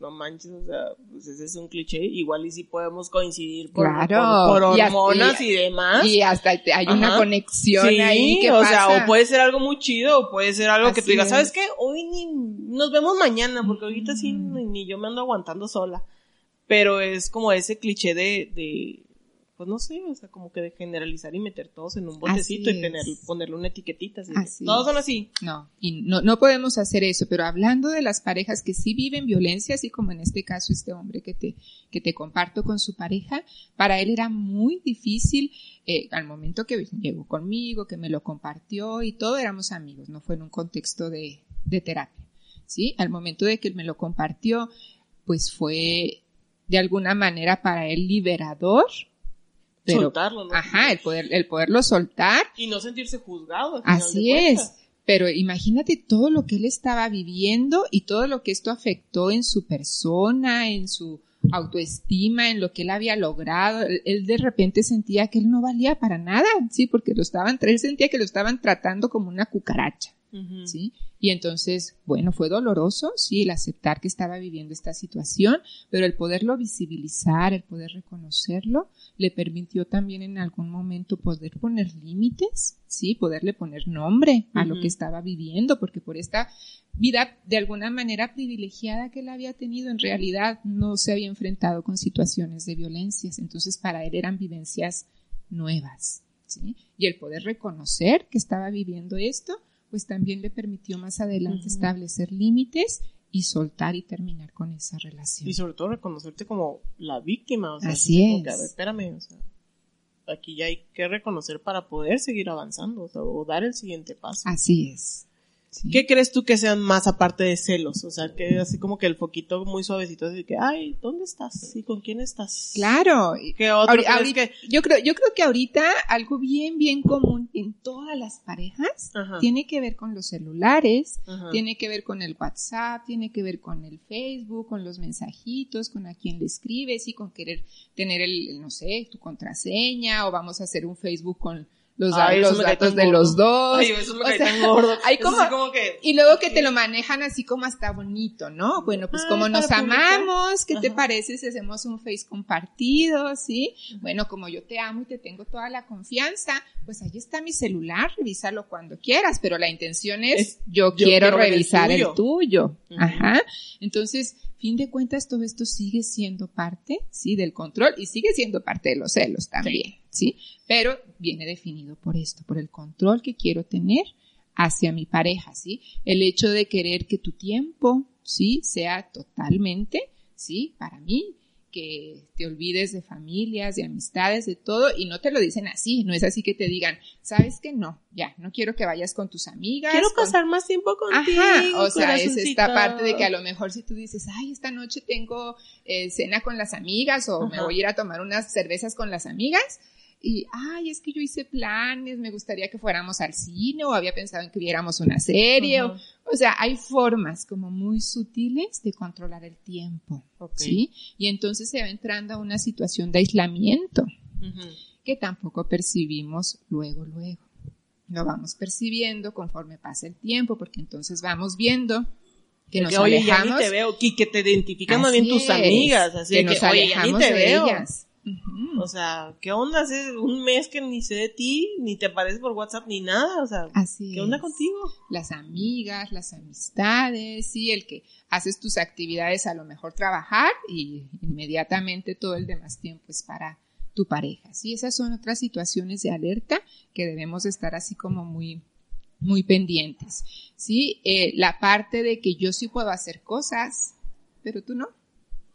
No manches, o sea, pues ese es un cliché. Igual y si podemos coincidir por, Claro, por, por y así- hormonas y, demás. Y hasta hay una Ajá. conexión Sí, ahí que o pasa. sea, o puede ser algo muy chido, o puede ser algo que tú digas, es. ¿sabes qué? Hoy ni, nos vemos mañana, porque ahorita sí, Mm. ni, ni yo me ando aguantando sola. Pero es como ese cliché de, de, pues no sé, o sea, como que de generalizar y meter todos en un botecito y tener, ponerle una etiquetita. Así todos son así. No, y no, no podemos hacer eso, pero hablando de las parejas que sí viven violencia, así como en este caso este hombre que te, que te comparto con su pareja, para él era muy difícil, eh, al momento que llegó conmigo, que me lo compartió y todo, éramos amigos, no fue en un contexto de, de terapia, ¿sí? Al momento de que él me lo compartió, pues fue de alguna manera para él liberador, pero, Soltarlo, ¿no? ajá, el poder, el poderlo soltar Y no sentirse juzgado. al final Así de es. Pero imagínate todo lo que él estaba viviendo y todo lo que esto afectó en su persona, en su autoestima, en lo que él había logrado. Él, él de repente sentía que él no valía para nada, sí, porque lo estaban, él sentía que lo estaban tratando como una cucaracha. ¿Sí? Y entonces, bueno, fue doloroso, sí, el aceptar que estaba viviendo esta situación, pero el poderlo visibilizar, el poder reconocerlo, le permitió también en algún momento poder poner límites, sí, poderle poner nombre a lo que estaba viviendo, porque por esta vida de alguna manera privilegiada que él había tenido, en realidad no se había enfrentado con situaciones de violencias, entonces para él eran vivencias nuevas, ¿sí? Y el poder reconocer que estaba viviendo esto, pues también le permitió más adelante establecer límites y soltar y terminar con esa relación. Y sobre todo reconocerte como la víctima. O sea, Así como que, es. a ver, espérame, o sea, aquí ya hay que reconocer para poder seguir avanzando, o, sea, o dar el siguiente paso. Así es. ¿Sí? ¿Qué crees tú que sean más aparte de celos? O sea, que así como que el foquito muy suavecito, así que, ay, ¿dónde estás? ¿Y con quién estás? Claro. ¿Qué otro ahorita- que- yo creo, yo creo que ahorita algo bien, bien común en todas las parejas Ajá. tiene que ver con los celulares, Ajá. tiene que ver con el WhatsApp, tiene que ver con el Facebook, con los mensajitos, con a quién le escribes y con querer tener el, no sé, tu contraseña o vamos a hacer un Facebook con los, Ay, los datos de gordo. los dos. Ay, eso me O cae sea, tan gordo. hay como- que... Y luego que te lo manejan así como hasta bonito, ¿no? Bueno, pues Ay, como nos amamos, ¿qué te parece si hacemos un face compartido, sí? Bueno, como yo te amo y te tengo toda la confianza, pues ahí está mi celular, revísalo cuando quieras, pero la intención es, Es, yo, yo quiero, quiero ver el revisar el tuyo. Ajá. Entonces, fin de cuentas, todo esto sigue siendo parte, sí, del control y sigue siendo parte de los celos también, sí. Pero viene definido por esto, por el control que quiero tener hacia mi pareja, ¿sí? El hecho de querer que tu tiempo, ¿sí? Sea totalmente, ¿sí? Para mí, que te olvides de familias, de amistades, de todo, y no te lo dicen así, no es así que te digan, sabes que no, ya, no quiero que vayas con tus amigas. Quiero con- pasar más tiempo contigo. Ajá, o sea, es esta parte de que a lo mejor si tú dices, ay, esta noche tengo eh, cena con las amigas o me voy a ir a tomar unas cervezas con las amigas y, ay, es que yo hice planes, me gustaría que fuéramos al cine o había pensado en que viéramos una serie. O, o sea, hay formas como muy sutiles de controlar el tiempo, Ok. ¿sí? Y entonces se va entrando a una situación de aislamiento que tampoco percibimos luego, luego. Lo vamos percibiendo conforme pasa el tiempo, porque entonces vamos viendo que nos que, oye, ya alejamos. ni te veo, y que te identifican bien tus amigas, así que nos oye, ya ni alejamos te de veo. ellas. Ujú. O sea, ¿qué onda? Hace un mes que ni sé de ti, ni te apareces por WhatsApp, ni nada, o sea, Así ¿qué onda es. contigo? Las amigas, las amistades, sí, el que haces tus actividades a lo mejor trabajar y inmediatamente todo el demás tiempo es para tu pareja. Sí, esas son otras situaciones de alerta que debemos estar así como muy muy pendientes. Sí, Eh, la parte de que yo sí puedo hacer cosas, pero tú no.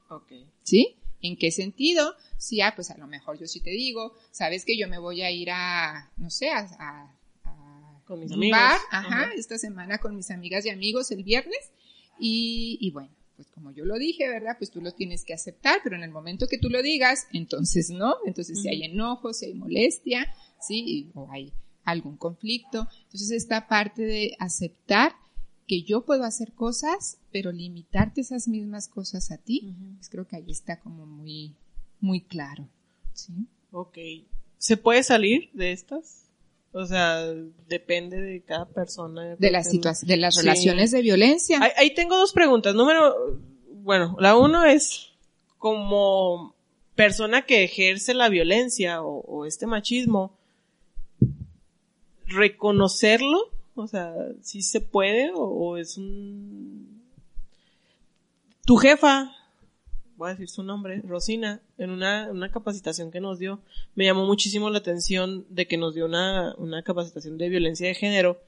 Ok. ¿Sí? ¿En qué sentido? Sí, ah, pues a lo mejor yo sí te digo, sabes que yo me voy a ir a, no sé, a, a- a Con mis un amigos. bar, ajá, Ajá. esta semana con mis amigas y amigos el viernes y, y bueno, pues como yo lo dije, ¿verdad? Pues tú lo tienes que aceptar, pero en el momento que tú lo digas, entonces no, entonces si hay enojo, si hay molestia, sí, o hay algún conflicto, entonces esta parte de aceptar que yo puedo hacer cosas, pero limitarte esas mismas cosas a ti, pues creo que ahí está como muy, muy claro, ¿sí? Ok. ¿Se puede salir de estas? O sea, depende de cada persona. De las situaciones, de las Sí. relaciones de violencia. Ahí, ahí tengo dos preguntas. Número, bueno, la uno es como persona que ejerce la violencia o, o este machismo, reconocerlo, o sea, si se puede o, o es un... Tu jefa, voy a decir su nombre, Rosina, en una, una capacitación que nos dio, me llamó muchísimo la atención de que nos dio una, una capacitación de violencia de género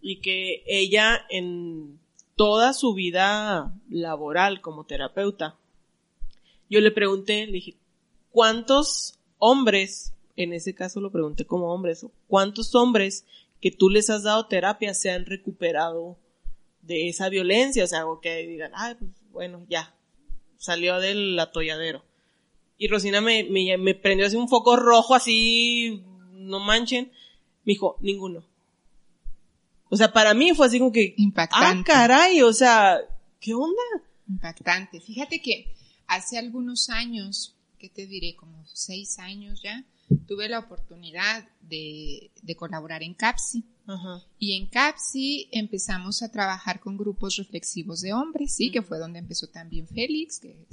y que ella en toda su vida laboral como terapeuta, yo le pregunté, le dije, ¿cuántos hombres, en ese caso lo pregunté como hombres, cuántos hombres que tú les has dado terapia se han recuperado de esa violencia? O sea, o que digan, ay, pues bueno, ya, salió del atolladero. Y Rosina me, me, me prendió así un foco rojo, así, no manchen. Me dijo, ninguno. O sea, para mí fue así como que, ah, Impactante. caray, o sea, ¿qué onda? Impactante. Fíjate que hace algunos años, ¿qué te diré? Como seis años ya, tuve la oportunidad de, de colaborar en CAPSI. Ajá. Y en CAPSI empezamos a trabajar con grupos reflexivos de hombres, sí, que fue donde empezó también Félix, que,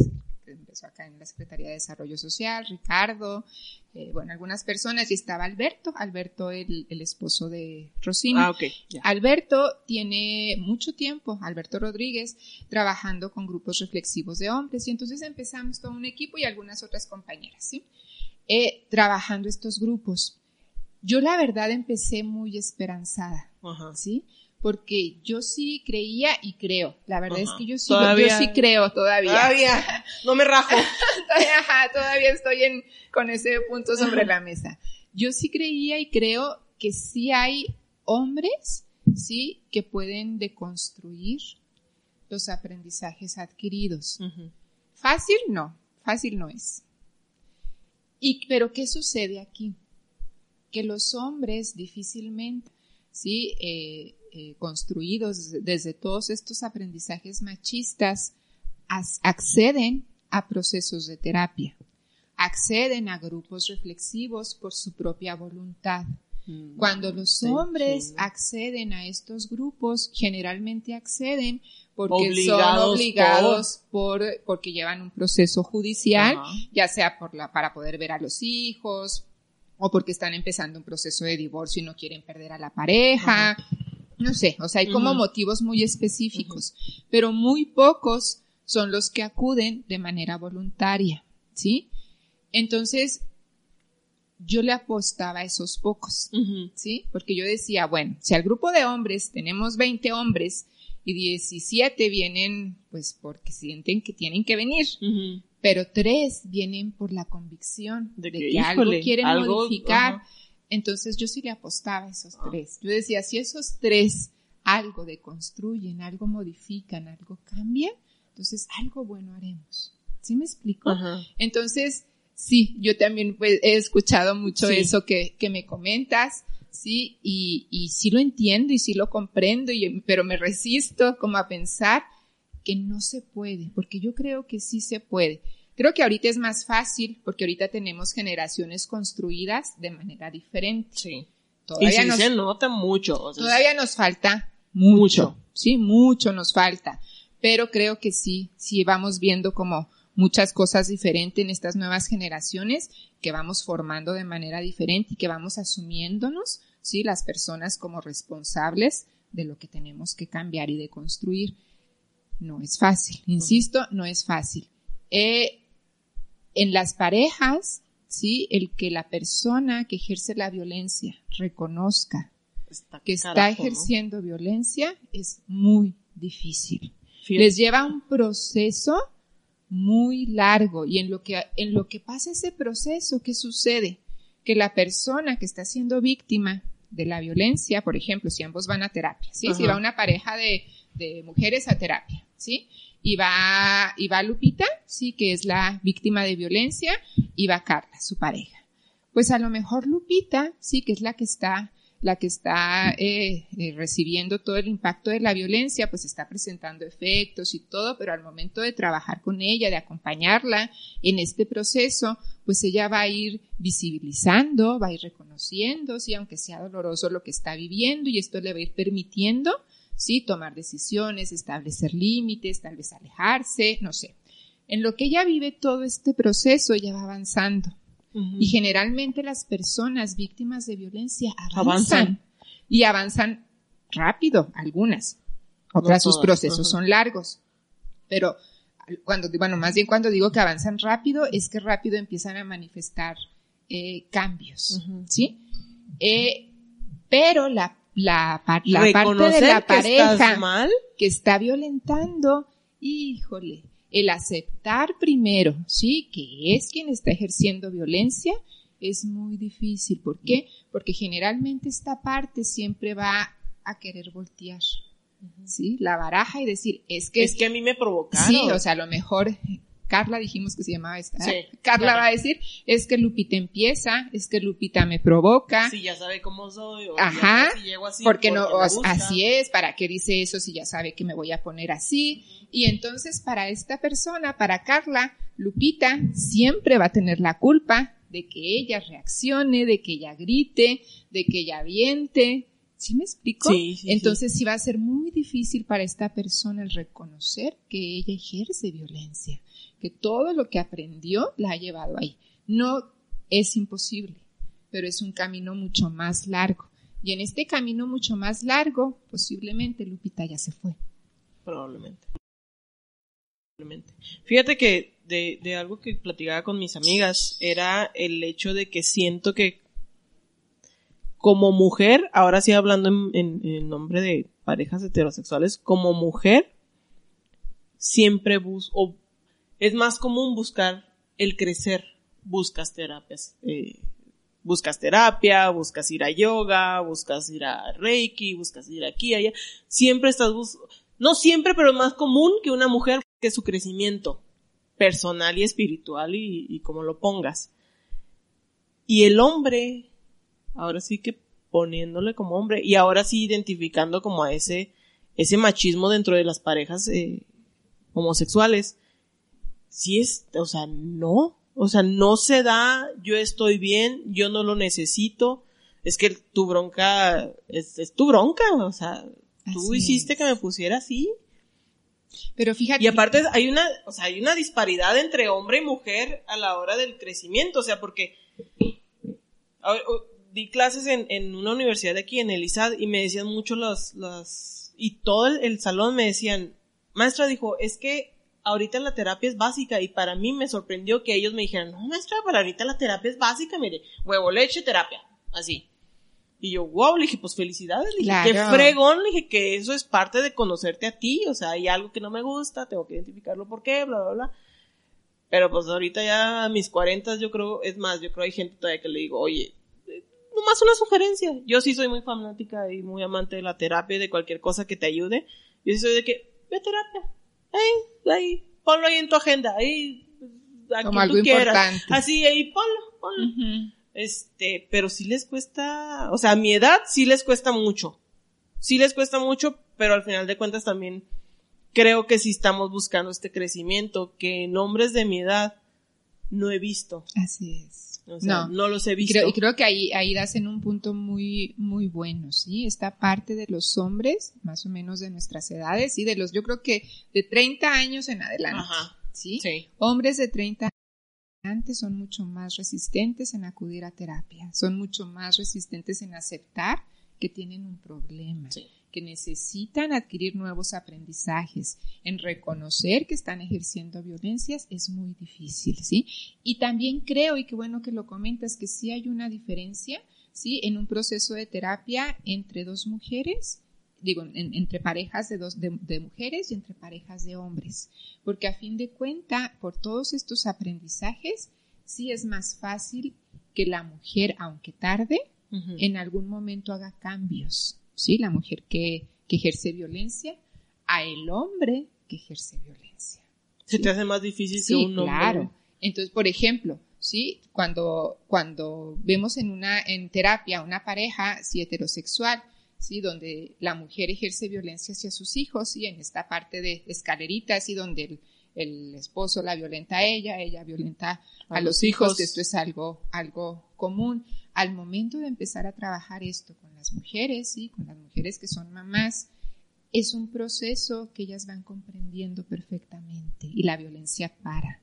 que empezó acá en la Secretaría de Desarrollo Social, Ricardo, eh, bueno, algunas personas, y estaba Alberto, Alberto el, el esposo de Rosina. Ah, ok, ya. Alberto tiene mucho tiempo, Alberto Rodríguez, trabajando con grupos reflexivos de hombres y entonces empezamos todo un equipo y algunas otras compañeras, ¿sí? Eh, trabajando estos grupos. Yo la verdad empecé muy esperanzada, Ajá. ¿sí? Porque yo sí creía y creo. La verdad es que yo sí, Todavía- yo sí creo todavía. Todavía, no me rajo. Todavía, todavía estoy en, con ese punto sobre la mesa. Yo sí creía y creo que sí hay hombres sí, que pueden deconstruir los aprendizajes adquiridos. Fácil no, fácil no es. Y, pero ¿qué sucede aquí? Que los hombres difícilmente, sí, eh, eh, construidos desde todos estos aprendizajes machistas, acceden a procesos de terapia, acceden a grupos reflexivos por su propia voluntad. Mm, Cuando los hombres acceden a estos grupos, generalmente acceden porque son obligados por... porque llevan un proceso judicial, ya sea por la, para poder ver a los hijos, o porque están empezando un proceso de divorcio y no quieren perder a la pareja. No sé, o sea, hay como motivos muy específicos, pero muy pocos son los que acuden de manera voluntaria, ¿sí? Entonces, yo le apostaba a esos pocos, ¿sí? Porque yo decía, bueno, si al grupo de hombres tenemos 20 hombres y 17 vienen, pues, porque sienten que tienen que venir, pero tres vienen por la convicción de que, algo quieren modificar. Entonces yo sí le apostaba a esos tres. Yo decía, si esos tres algo deconstruyen, algo modifican, algo cambian, entonces, algo bueno haremos. ¿Sí me explico? Entonces, sí, yo también pues, he escuchado mucho eso que, que me comentas, sí, y, y sí lo entiendo y sí lo comprendo, y, pero me resisto como a pensar que no se puede, porque yo creo que sí se puede. Creo que ahorita es más fácil porque ahorita tenemos generaciones construidas de manera diferente. Sí. Todavía nos, se nota mucho. todavía nos falta mucho, Sí, mucho nos falta pero creo que sí, sí vamos viendo como muchas cosas diferentes en estas nuevas generaciones que vamos formando de manera diferente y que vamos asumiéndonos, sí, las personas como responsables de lo que tenemos que cambiar y de construir. No es fácil, insisto, no es fácil. Eh, en las parejas, sí, el que la persona que ejerce la violencia reconozca que está ejerciendo violencia es muy difícil. Les lleva un proceso muy largo. Y en lo que en lo que pasa ese proceso qué sucede que la persona que está siendo víctima de la violencia por ejemplo si ambos van a terapia sí si va una pareja de, de mujeres a terapia sí y va y va Lupita sí que es la víctima de violencia y va Carla su pareja. Pues a lo mejor Lupita sí que es la que está la que está eh, eh, recibiendo todo el impacto de la violencia, pues está presentando efectos y todo, pero al momento de trabajar con ella, de acompañarla en este proceso, pues ella va a ir visibilizando, va a ir reconociendo, sí, aunque sea doloroso lo que está viviendo y esto le va a ir permitiendo, sí, tomar decisiones, establecer límites, tal vez alejarse, no sé. En lo que ella vive todo este proceso, ella va avanzando y generalmente las personas víctimas de violencia avanzan, y avanzan rápido, algunas. Otras sus procesos son largos. Pero cuando, bueno, más bien cuando digo que avanzan rápido, es que rápido empiezan a manifestar eh, cambios, ¿sí? Eh, pero la, la, la parte de la pareja que está violentando, híjole, el aceptar primero, sí, que es quien está ejerciendo violencia, es muy difícil. ¿Por qué? Porque generalmente esta parte siempre va a querer voltear. ¿Sí? La baraja y decir, es que... Es que a mí me provocaron. Sí, o sea, a lo mejor Carla dijimos que se llamaba esta. ¿eh? Sí, Carla va a decir, es que Lupita empieza, es que Lupita me provoca. Si ya sabe cómo soy. Ajá. porque, no, así es, ¿para qué dice eso si ya sabe que me voy a poner así? Y entonces para esta persona, para Carla, Lupita siempre va a tener la culpa de que ella reaccione, de que ella grite, de que ella aviente. ¿Sí me explico? Sí, Entonces sí va a ser muy difícil para esta persona el reconocer que ella ejerce violencia que todo lo que aprendió la ha llevado ahí. No es imposible, pero es un camino mucho más largo. Y en este camino mucho más largo, posiblemente Lupita ya se fue. Probablemente. Probablemente. Fíjate que de, de algo que platicaba con mis amigas era el hecho de que siento que como mujer, ahora sí hablando en, nombre de parejas heterosexuales, como mujer, siempre busco, es más común buscar el crecer, buscas terapias eh, buscas terapia, buscas ir a yoga, buscas ir a Reiki, buscas ir aquí, allá. Siempre estás buscando, no siempre, pero es más común que una mujer que su crecimiento personal y espiritual y, y como lo pongas. Y el hombre, ahora sí que poniéndole como hombre y ahora sí identificando como a ese, ese machismo dentro de las parejas eh, homosexuales. Sí es, o sea, no, o sea, no se da, yo estoy bien, yo no lo necesito, es que tu bronca es, es tu bronca, o sea, tú Así hiciste es. que me pusiera así. Pero fíjate. Y aparte hay una, o sea, hay una disparidad entre hombre y mujer a la hora del crecimiento, o sea, porque di clases en, en una universidad de aquí, en el ISAD, y me decían mucho las, las, y todo el, el salón me decían, maestra dijo, es que ahorita la terapia es básica, y para mí me sorprendió que ellos me dijeran, no maestra, para ahorita la terapia es básica, mire, huevo, leche, terapia, así. Y yo, wow, le dije, pues felicidades, le dije, qué fregón, le dije que eso es parte de conocerte a ti, o sea, hay algo que no me gusta, tengo que identificarlo por qué, bla, bla, bla. Pero pues ahorita ya a mis 40 yo creo, es más, yo creo hay gente todavía que le digo, oye, eh, nomás una sugerencia. Yo sí soy muy fanática y muy amante de la terapia de cualquier cosa que te ayude. Yo sí soy de que, ve a terapia. Ahí, ahí, ponlo ahí en tu agenda, ahí, a Como algo tú quieras. importante. Así, ahí, ponlo, ponlo. Este, pero sí les cuesta, o sea, a mi edad sí les cuesta mucho. Sí les cuesta mucho, pero al final de cuentas también creo que sí estamos buscando este crecimiento que en hombres de mi edad no he visto. Así es. O sea, no. no, los he visto. creo, y creo que ahí, ahí das en un punto muy, muy bueno, ¿sí? Esta parte de los hombres, más o menos de nuestras edades, y de los, yo creo que de 30 años en adelante, Ajá. ¿sí? Sí. Hombres de 30 años en adelante son mucho más resistentes en acudir a terapia, son mucho más resistentes en aceptar que tienen un problema, Sí. Que necesitan adquirir nuevos aprendizajes, en reconocer que están ejerciendo violencias es muy difícil, ¿sí? Y también creo, y qué bueno que lo comentas, que sí hay una diferencia, ¿sí? En un proceso de terapia entre dos mujeres, digo, en- entre parejas de, dos, de, de mujeres y entre parejas de hombres, porque a fin de cuenta, por todos estos aprendizajes, sí es más fácil que la mujer, aunque tarde, en algún momento haga cambios, ¿sí? La mujer que, que ejerce violencia a el hombre que ejerce violencia. Se te hace más difícil Sí, que un hombre. claro. Entonces, por ejemplo, sí, cuando, cuando vemos en una, en terapia una pareja, sí, heterosexual, sí, donde la mujer ejerce violencia hacia sus hijos, sí, en esta parte de escalerita, sí, donde el, el esposo la violenta a ella, ella violenta a, los hijos, que esto es algo, algo común. Al momento de empezar a trabajar esto con las mujeres, sí, con las mujeres que son mamás, es un proceso que ellas van comprendiendo perfectamente y la violencia para.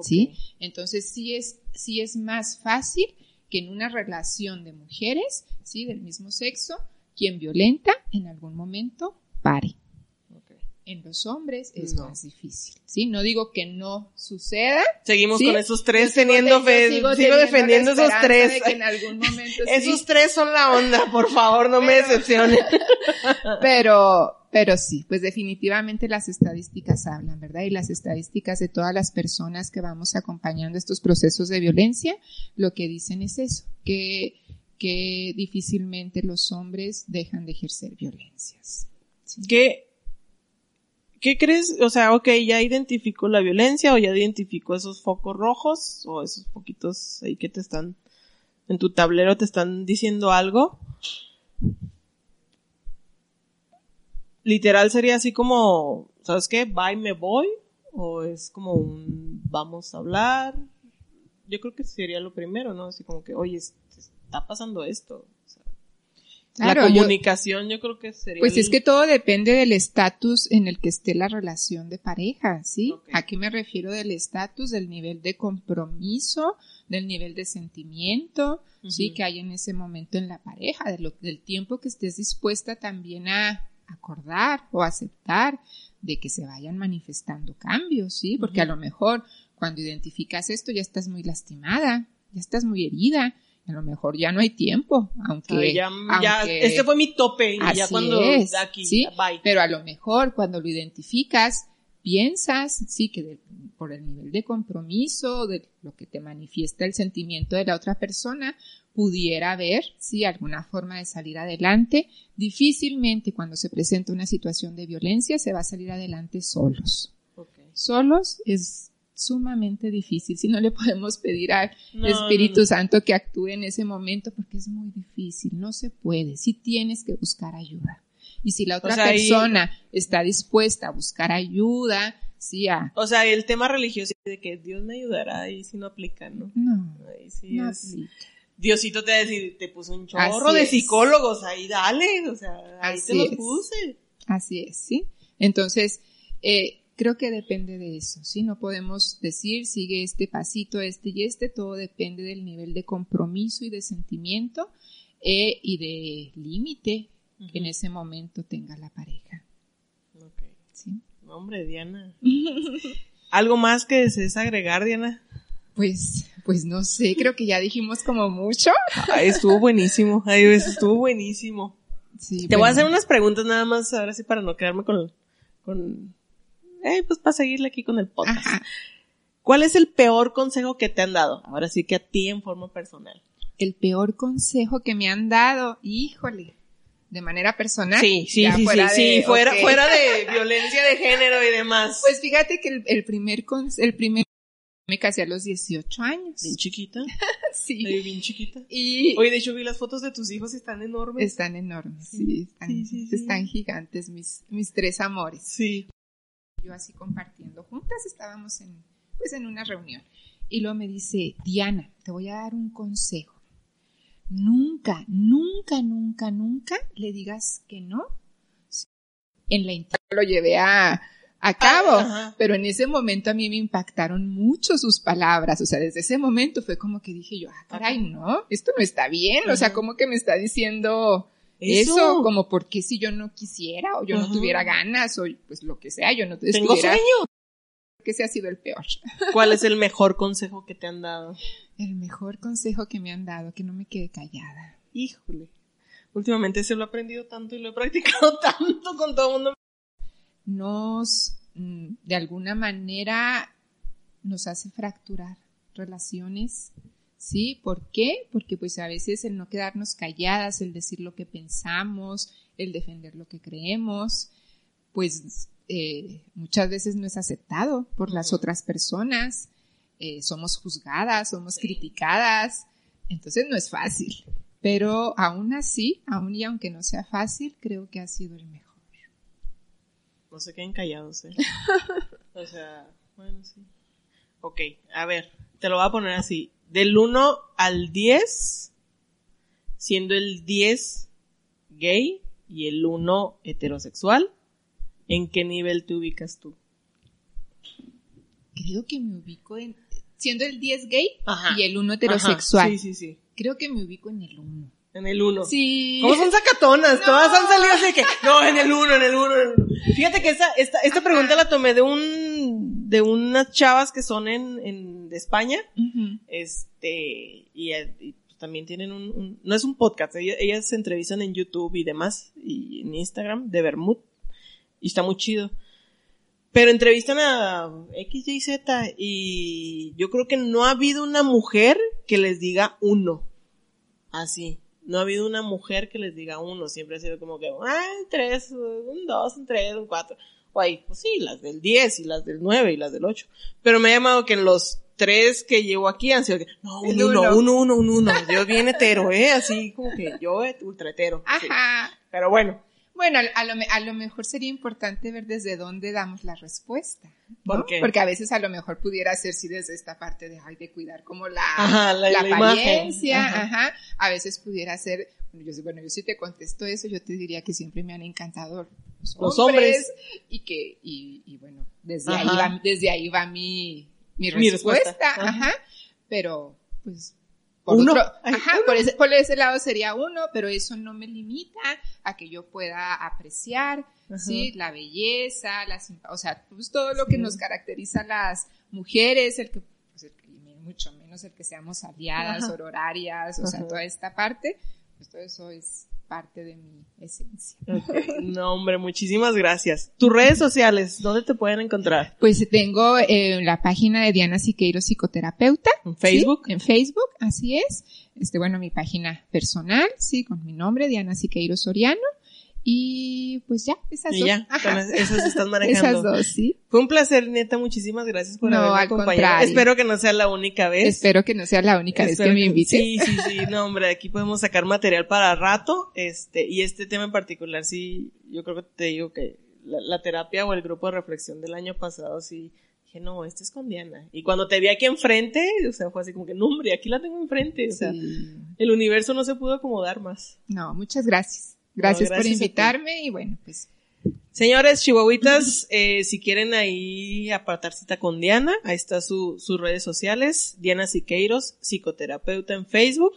¿sí? Entonces sí es, sí es más fácil que en una relación de mujeres, ¿sí? Del mismo sexo, quien violenta en algún momento pare. En los hombres es No. más difícil, ¿sí? No digo que no suceda. Seguimos ¿sí? con esos tres teniendo te- fe. Sigo, teniendo la defendiendo esos tres. de que en algún momento sí, Esos tres son la onda, por favor, no me decepcionen. pero, pero sí, pues definitivamente las estadísticas hablan, ¿verdad? Y las estadísticas de todas las personas que vamos acompañando estos procesos de violencia, lo que dicen es eso, que, que difícilmente los hombres dejan de ejercer violencias. ¿sí? ¿Qué, ¿Qué crees? O sea, ok, ya identificó la violencia o ya identificó esos focos rojos o esos poquitos ahí que te están en tu tablero te están diciendo algo. Literal sería así como, ¿sabes qué? Bye, me voy. O es como un vamos a hablar. Yo creo que sería lo primero, ¿no? Así como que, oye, es- está pasando esto. Claro, la comunicación yo, creo que sería Pues es que todo depende del estatus en el que esté la relación de pareja, ¿sí? Ok. ¿A qué me refiero del estatus, del nivel de compromiso, del nivel de sentimiento, ¿sí? Que hay en ese momento en la pareja, de lo- del tiempo que estés dispuesta también a acordar o aceptar de que se vayan manifestando cambios, ¿sí? Porque a lo mejor cuando identificas esto ya estás muy lastimada, ya estás muy herida, a lo mejor ya no hay tiempo, aunque, Ay, ya, ya, este fue mi tope y ya Así cuando es, aquí, ¿sí? bye. Pero a lo mejor cuando lo identificas, piensas, sí, que por el nivel de compromiso, de lo que te manifiesta el sentimiento de la otra persona, pudiera haber, sí, alguna forma de salir adelante. Difícilmente cuando se presenta una situación de violencia se va a salir adelante solos. Solos es sumamente difícil. Si no le podemos pedir al Espíritu Santo que actúe en ese momento porque es muy difícil, no se puede. Si tienes que buscar ayuda. Y si la otra persona está dispuesta a buscar ayuda, sí a... O sea, el tema religioso de que Dios me ayudará ahí si no aplica, ¿no? No, ahí sí Diosito te, te puso un chorro de psicólogos, ahí dale, o sea, ahí te los puse. Así es, ¿sí? Entonces, eh, creo que depende de eso, ¿sí? No podemos decir sigue este pasito, este y este, todo depende del nivel de compromiso y de sentimiento eh, y de límite que en ese momento tenga la pareja. Ok. ¿Sí? Hombre, Diana. ¿Algo más que desees agregar, Diana? Pues, pues no sé, creo que ya dijimos como mucho. estuvo buenísimo, ay, estuvo buenísimo. Sí, Te voy a hacer unas preguntas nada más, ahora sí, para no quedarme con, con, eh, pues para seguirle aquí con el podcast. ¿Cuál es el peor consejo que te han dado? Ahora sí que a ti en forma personal. El peor consejo que me han dado, híjole de manera personal. Sí, sí, sí, fuera sí, de, fuera, fuera de violencia de género y demás. Pues fíjate que el, primer, el primer me casé a los 18 años. Bien chiquita. sí. bien chiquita. Y Oye, de hecho vi las fotos de tus hijos, están enormes. Están enormes, sí, están, están gigantes mis, mis tres amores. Sí. Yo así compartiendo juntas, estábamos en, pues en una reunión. Y luego me dice, Diana, te voy a dar un consejo. Nunca, nunca, nunca, nunca le digas que no. En la internet lo llevé a, a cabo, pero en ese momento a mí me impactaron mucho sus palabras, o sea, desde ese momento fue como que dije yo, ah, caray, no, esto no está bien, o sea, como que me está diciendo eso, como porque si yo no quisiera o yo no tuviera ganas o pues lo que sea, yo no te Tengo sueño. Que se ha sido el peor. ¿Cuál es el mejor consejo que te han dado? El mejor consejo que me han dado, que no me quede callada. Híjole. Últimamente se lo he aprendido tanto y lo he practicado tanto con todo el mundo. Nos, mm, de alguna manera, nos hace fracturar relaciones. ¿Sí? ¿Por qué? Porque pues a veces el no quedarnos calladas, el decir lo que pensamos, el defender lo que creemos, pues eh, muchas veces no es aceptado por las otras personas, eh, somos juzgadas, somos criticadas, entonces no es fácil. Pero aún así, aún y aunque no sea fácil, creo que ha sido el mejor. No se queden callados, ¿eh? o sea, bueno, sí. Ok, a ver, te lo voy a poner así. Del 1 al 10, siendo el 10 gay y el 1 heterosexual, ¿En qué nivel te ubicas tú? Creo que me ubico en, siendo el 10 gay y el 1 heterosexual. Sí, sí, sí. Creo que me ubico en el 1. En el 1. Sí. ¿Cómo son sacatonas? Todas han salido así que, no, en el 1, en el 1, en el 1. Fíjate que esta, esta, esta pregunta la tomé de un, de unas chavas que son en, en de España. Este, y, pues también tienen un, no es un podcast, ellas, ellas, se entrevistan en YouTube y demás, y en Instagram, de Bermud y está muy chido. Pero entrevistan a X, Y, Z y yo creo que no ha habido una mujer que les diga uno. Así. No ha habido una mujer que les diga uno. Siempre ha sido como que, ah, tres, un dos, un tres, un cuatro. O pues sí, las del diez y las del nueve y las del ocho. Pero me ha llamado que en los tres que llevo aquí han sido que, no, un uno, uno, uno, un uno. Yo bien hetero, eh, así como que yo ultra hetero. Ajá. Pero bueno. Bueno, a lo, a lo, mejor sería importante ver desde dónde damos la respuesta. ¿Por qué? Porque a veces a lo mejor pudiera ser sí desde esta parte de, ay, de cuidar como la, la, apariencia, ajá. A veces pudiera ser, bueno yo, bueno, yo si te contesto eso, yo te diría que siempre me han encantado los, hombres, y que, y, y bueno, desde ahí va, desde ahí va mi, mi respuesta, ajá. Pero, pues, por uno. ajá, Por, ese, por ese lado sería uno, pero eso no me limita a que yo pueda apreciar, ¿sí? La belleza, la, o sea, pues todo lo que nos caracteriza a las mujeres, el que, pues el mucho menos el que seamos aliadas, horarias, o sea, toda esta parte, pues todo eso es parte de mi esencia. No, hombre, muchísimas gracias. Tus redes sociales, ¿dónde te pueden encontrar? Pues tengo eh, la página de Diana Siqueiro Psicoterapeuta. ¿En Facebook? En Facebook, así es. Este, bueno, mi página personal, sí, con mi nombre, Diana Siqueiro Soriano. Y pues ya, esas Y dos. ya, esas están manejando. Esas dos, sí. Fue un placer, neta, muchísimas gracias por No, haberme al acompañado. contrario. Espero que no sea la única vez. Espero que no sea la única vez que me invites. Sí, sí, sí, no, hombre, aquí podemos sacar material para rato, este, y este tema en particular, sí, yo creo que te digo que la, la terapia o el grupo de reflexión del año pasado, sí, dije, no, este es con Diana. Y cuando te vi aquí enfrente, o sea, fue así como que, no, hombre, aquí la tengo enfrente, o sea, Sí. el universo no se pudo acomodar más. No, muchas gracias. Gracias, gracias por invitarme y bueno, pues Señores chihuahuitas, eh, si quieren ahí apartar cita con Diana, ahí está su, sus redes sociales, Diana Siqueiros, psicoterapeuta en Facebook,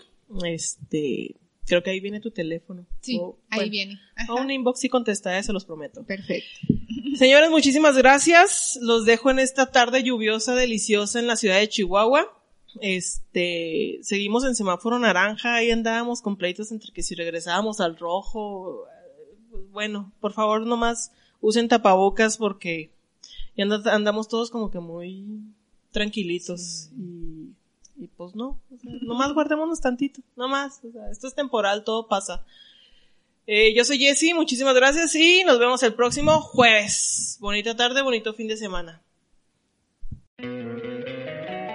este, creo que ahí viene tu teléfono. sí, O, ahí bueno, viene. Ajá. A un inbox y contestaré, se los prometo. Perfecto. Señores, muchísimas gracias. Los dejo en esta tarde lluviosa, deliciosa en la ciudad de Chihuahua. Este, seguimos en semáforo naranja, ahí andábamos con pleitos entre que si regresábamos al rojo, eh, bueno, por favor nomás usen tapabocas porque andamos todos como que muy tranquilitos y, y pues no, o sea, nomás guardémonos tantito, nomás, o sea, esto es temporal, todo pasa. Eh, yo soy Jessy, muchísimas gracias y nos vemos el próximo jueves. Bonita tarde, bonito fin de semana.